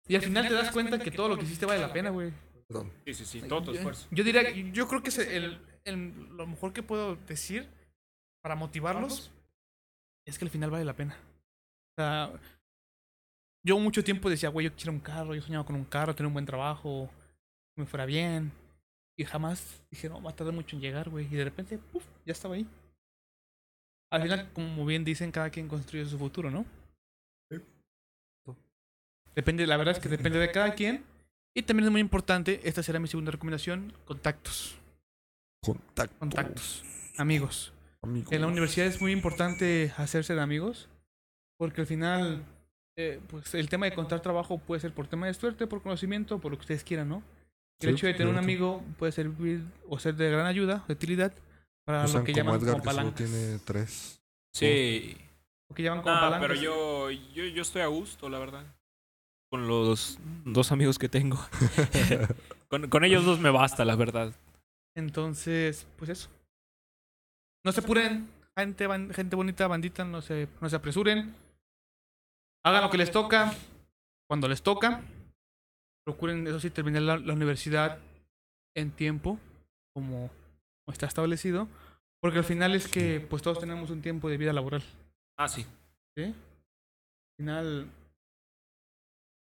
Y al final te das cuenta que todo lo que hiciste vale la pena, güey. Perdón. Sí, sí, sí. Todo tu esfuerzo. Yo diría, yo creo que es el, el- lo mejor que puedo decir para motivarlos es que al final vale la pena. O sea, yo mucho tiempo decía, güey, yo quiero un carro, yo soñaba con un carro, tener un buen trabajo, que me fuera bien. Y jamás dije, no, va a tardar mucho en llegar, güey. Y de repente, puf, ya estaba ahí. Al final, como bien dicen, cada quien construye su futuro, ¿no? Sí. Depende, la verdad es que depende de cada quien. Y también es muy importante, esta será mi segunda recomendación, contactos. Contacto. Contactos. Amigos. Amigos. En la universidad es muy importante hacerse de amigos. Porque al final, eh, pues el tema de encontrar trabajo puede ser por tema de suerte, por conocimiento, por lo que ustedes quieran, ¿no? El Sí, hecho de tener un amigo puede servir o ser de gran ayuda, de utilidad, para lo que como llaman Edgar, como que solo palancas. tiene tres. Sí. Lo que llaman como Ah, palancas. pero yo, yo, yo estoy a gusto, la verdad. Con los dos amigos que tengo. con, con ellos dos me basta, la verdad. Entonces, pues eso. No se apuren, gente, bonita, bandita, no se, no se apresuren. Hagan lo que les toca, cuando les toca. Procuren, eso sí, terminar la, la universidad en tiempo, como, como está establecido. Porque al final es que pues todos tenemos un tiempo de vida laboral. Ah, sí. ¿sí? Al final,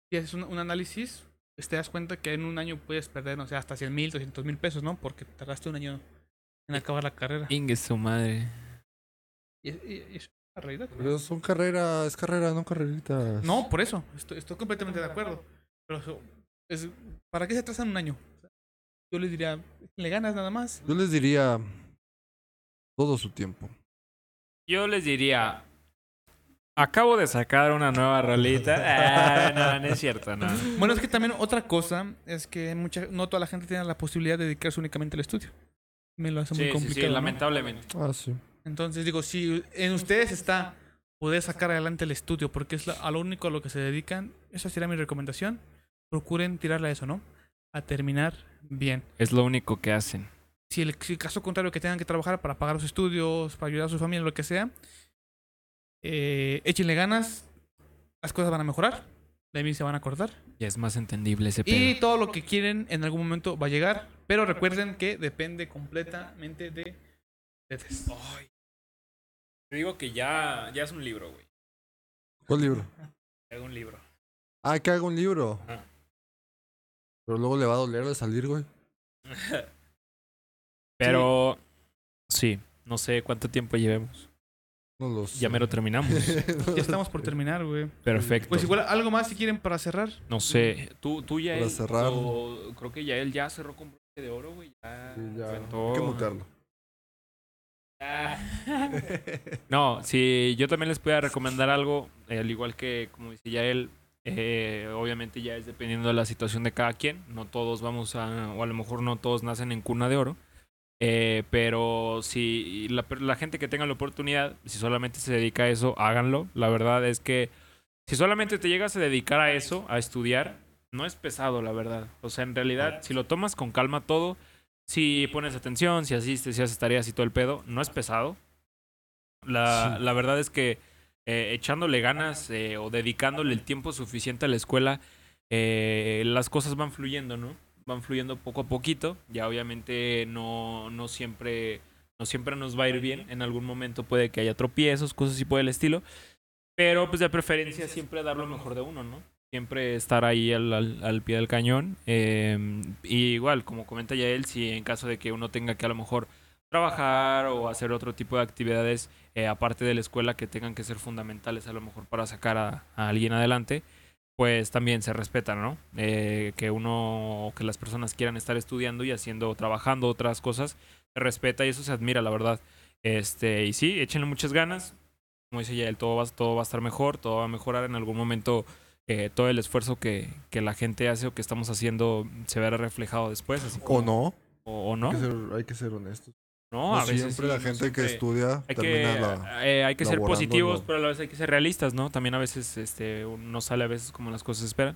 si haces un, un análisis, pues te das cuenta que en un año puedes perder, no sé, hasta 100 mil, 200 mil pesos, ¿no? Porque tardaste un año en acabar la carrera. Ingue su madre. Y, y- y es una realidad. Pero son carreras, es carrera, no carreritas. No, por eso, estoy, estoy completamente de acuerdo. Pero eso, es, ¿para qué se atrasan un año? Yo les diría, le ganas nada más. Yo les diría todo su tiempo. Yo les diría. Acabo de sacar una nueva rolita. Ah, no, no es cierto, no. Bueno, es que también otra cosa es que mucha, no toda la gente tiene la posibilidad de dedicarse únicamente al estudio. Me lo hace Sí, muy sí, complicado. sí, ¿no? lamentablemente. Ah, sí. Entonces digo, si en ustedes está poder sacar adelante el estudio, porque es a lo único a lo que se dedican, esa sería mi recomendación. Procuren tirarle a eso, ¿no? A terminar bien. Es lo único que hacen. Si el, si el caso contrario que tengan que trabajar para pagar los estudios, para ayudar a su familia, lo que sea, eh, échenle ganas, las cosas van a mejorar, de mí se van a acordar. Ya es más entendible ese pedo. Y todo lo que quieren en algún momento va a llegar, pero recuerden que depende completamente de ustedes. Ay. Te digo que ya, ya es un libro, güey. ¿Cuál libro? Es un libro. Ah, que haga un libro. Ajá. Pero luego le va a doler al salir, güey. Pero sí, no sé cuánto tiempo llevemos. No los. Ya mero terminamos. Ya estamos por terminar, güey. Perfecto. Pues igual, algo más si quieren para cerrar. No sé, tú, tú ya Para cerrar. creo que ya él ya cerró con broche de oro, güey. Ya, Sí, ya. aventó- Hay que mutearlo. Ah. No, si yo también les pudiera recomendar algo, eh, al igual que, como dice ya él, eh, obviamente ya es dependiendo de la situación de cada quien. No todos vamos a, o a lo mejor no todos nacen en cuna de oro. Eh, pero si la, la gente que tenga la oportunidad, si solamente se dedica a eso, háganlo. La verdad es que si solamente te llegas a dedicar a eso, a estudiar, no es pesado, la verdad. O sea, en realidad, si lo tomas con calma todo, si pones atención, si asistes, si haces tareas y todo el pedo, no es pesado. La, Sí. la verdad es que eh, echándole ganas eh, o dedicándole el tiempo suficiente a la escuela, eh, las cosas van fluyendo, ¿no? Van fluyendo poco a poquito. Ya obviamente no, no siempre no siempre nos va a ir bien. En algún momento puede que haya tropiezos, cosas así por el estilo. Pero pues de preferencia siempre dar lo mejor de uno, ¿no? Siempre estar ahí al, al- al pie del cañón. Eh, y igual, como comenta ya él, si en caso de que uno tenga que a lo mejor trabajar o hacer otro tipo de actividades eh, aparte de la escuela que tengan que ser fundamentales a lo mejor para sacar a, a alguien adelante, pues también se respeta, ¿no? Eh, que uno, que las personas quieran estar estudiando y haciendo, trabajando otras cosas, se respeta y eso se admira, la verdad. Este, y sí, échenle muchas ganas. Como dice ya él, todo va, todo va a estar mejor, todo va a mejorar en algún momento. eh, todo el esfuerzo que, que la gente hace o que estamos haciendo se verá reflejado después. Así ¿O no? o, o no. Hay que ser, hay que ser honestos. No, No a veces siempre sí, la gente siempre. que estudia Hay que, termina la... eh, hay que ser positivos, lo- pero a la vez hay que ser realistas, ¿no? También a veces este, no sale a veces como las cosas esperan.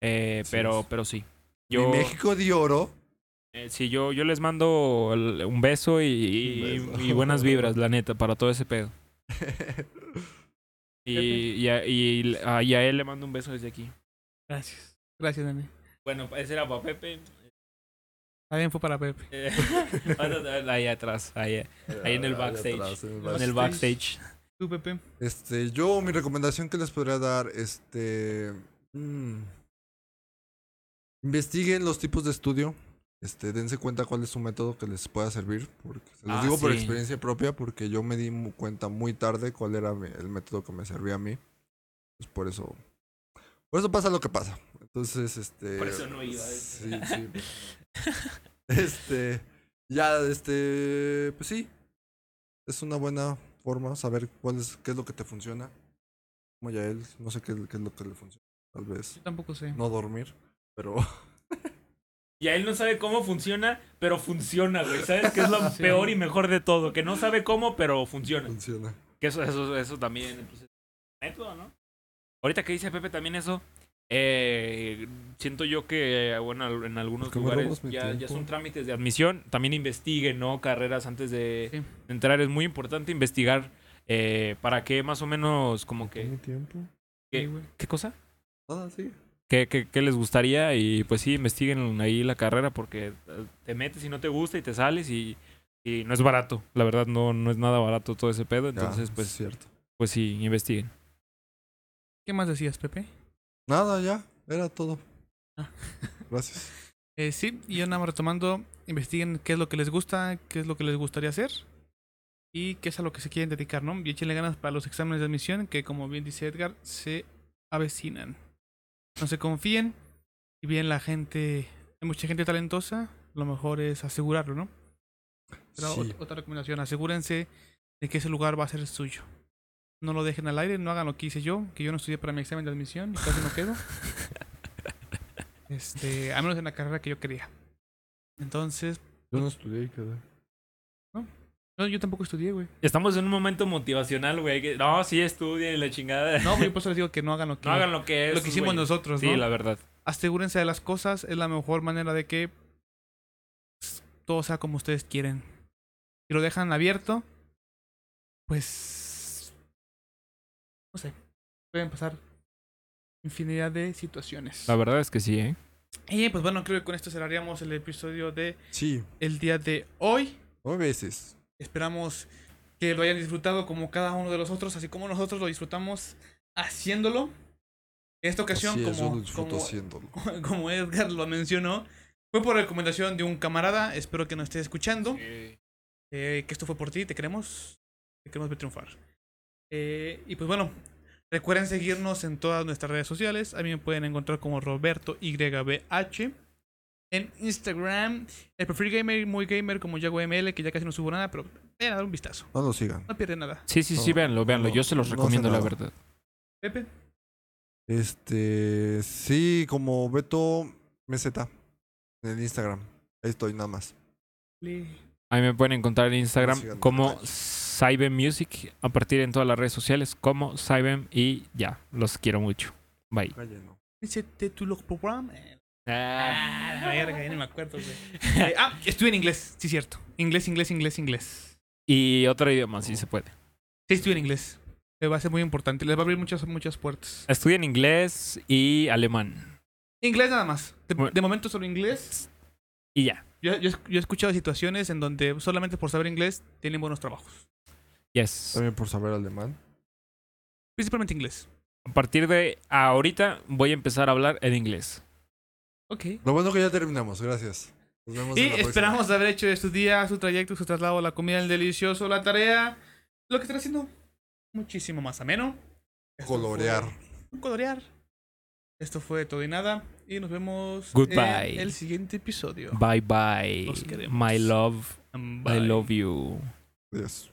Eh, pero, es. pero sí. Mi Yo, México de oro. eh, sí, yo, yo les mando el- un beso y, y- Un beso. y buenas vibras, la neta, para todo ese pedo. Y, y, a, y a- y a él le mando un beso desde aquí. Gracias. Gracias, Dani. Bueno, ese era para Pepe. También fue para Pepe. Eh, ahí atrás, ahí, Ahí en el backstage. atrás, en el en el backstage. ¿Tú, Pepe? Este, yo mi recomendación que les podría dar, este, mm, investiguen los tipos de estudio, este, dense cuenta cuál es su método que les pueda servir, porque se los Ah, digo por experiencia propia, porque yo me di mu- cuenta muy tarde cuál era mi- el método que me servía a mí, pues por eso, por eso pasa lo que pasa. Entonces, este, Por eso no iba, ¿eh? Sí, sí. Este, ya, este, pues sí, es una buena forma saber cuál es, qué es lo que te funciona. Como ya él, no sé qué, qué es lo que le funciona. Tal vez Yo tampoco sé. no dormir, pero Y a él no sabe cómo funciona, pero funciona, güey. ¿Sabes qué es lo Sí. peor y mejor de todo? Que no sabe cómo, pero funciona. funciona. Que eso, eso, eso también, pues, es método, ¿no? Ahorita que dice Pepe también eso, eh, siento yo que, eh, bueno, en algunos ¿Por qué me lugares ya, ya son trámites de admisión. También investiguen, ¿no? Carreras antes de, Sí. de entrar. Es muy importante investigar eh, para que más o menos como ¿Mi que... tiempo? ¿Qué? Sí. ¿Qué cosa? Ah, sí. qué, qué- qué les gustaría y pues sí, investiguen ahí la carrera porque eh, te metes y no te gusta y te sales y, y no es barato. La verdad no, no es nada barato todo ese pedo. Ya, Entonces es pues, cierto. pues sí, investiguen. ¿Qué más decías, Pepe? Nada, ya, era todo. Ah. Gracias. Eh, sí, y yo nada más retomando, investiguen qué es lo que les gusta, qué es lo que les gustaría hacer y qué es a lo que se quieren dedicar, ¿no? Y échenle ganas para los exámenes de admisión que, como bien dice Edgar, se avecinan. No se confíen. Si bien la gente, hay mucha gente talentosa, lo mejor es asegurarlo, ¿no? Pero Sí. otra recomendación, asegúrense de que ese lugar va a ser suyo. No lo dejen al aire, no hagan lo que hice yo, que yo no estudié para mi examen de admisión y casi no quedo. Este, al menos en la carrera que yo quería. Entonces, Yo no estudié y quedé. no, yo tampoco estudié, güey. Estamos en un momento motivacional, güey. que- No, sí, estudien y la chingada. No, yo por eso les digo que no hagan lo que, No hagan lo que es. lo que hicimos nosotros, Sí, ¿no? la verdad. Asegúrense de las cosas, es la mejor manera de que pues, todo sea como ustedes quieren. Si lo dejan abierto, pues no sé, pueden pasar infinidad de situaciones. La verdad es que sí, ¿eh? Y pues bueno, creo que con esto cerraríamos el episodio de Sí, el día de hoy. nueve veces. Esperamos que lo hayan disfrutado como cada uno de los otros, así como nosotros lo disfrutamos haciéndolo. En esta ocasión, es, como, como, haciéndolo. como Edgar lo mencionó, fue por recomendación de un camarada. Espero que nos esté escuchando. Eh, que esto fue por ti, te queremos. Te queremos ver triunfar. Eh, y pues bueno, recuerden seguirnos en todas nuestras redes sociales. A mí me pueden encontrar como Roberto YBH. En Instagram, el perfil gamer, muy gamer como Yago ML, que ya casi no subo nada, pero vayan a dar un vistazo. No lo sigan. No pierden nada. Sí, sí, sí, véanlo, véanlo. no, Yo se los no recomiendo, la verdad. Pepe. Este, sí, como Beto Meseta en el Instagram. Ahí estoy nada más. Ahí me pueden encontrar en Instagram como Cybem Music, a partir en todas las redes sociales como Cybem y ya, los quiero mucho. Bye. Ese título programa. Ah. Ah, la verga, ya ni me acuerdo, güey. Eh, ah, estuve en inglés, sí, cierto. Inglés, inglés, inglés, inglés. Y otro idioma, si se puede. Sí, estuve en inglés. Eh, va a ser muy importante. Les va a abrir muchas, muchas puertas. Estudian inglés y alemán. Inglés nada más. De, Bueno. de momento solo inglés. Y ya. Yo, yo, yo he escuchado situaciones en donde solamente por saber inglés tienen buenos trabajos. Yes. También por saber alemán. Principalmente inglés. A partir de ahorita voy a empezar a hablar en inglés. Ok. Lo bueno que ya terminamos, gracias. Nos vemos Y en la próxima. esperamos haber hecho de su día, su trayecto, su traslado, la comida, el delicioso, la tarea, lo que están haciendo muchísimo más ameno. Esto Colorear. fue- Colorear. Esto fue todo y nada. Y nos vemos Goodbye. en el siguiente episodio. Bye bye. Los queremos. My love. I love you. Adiós.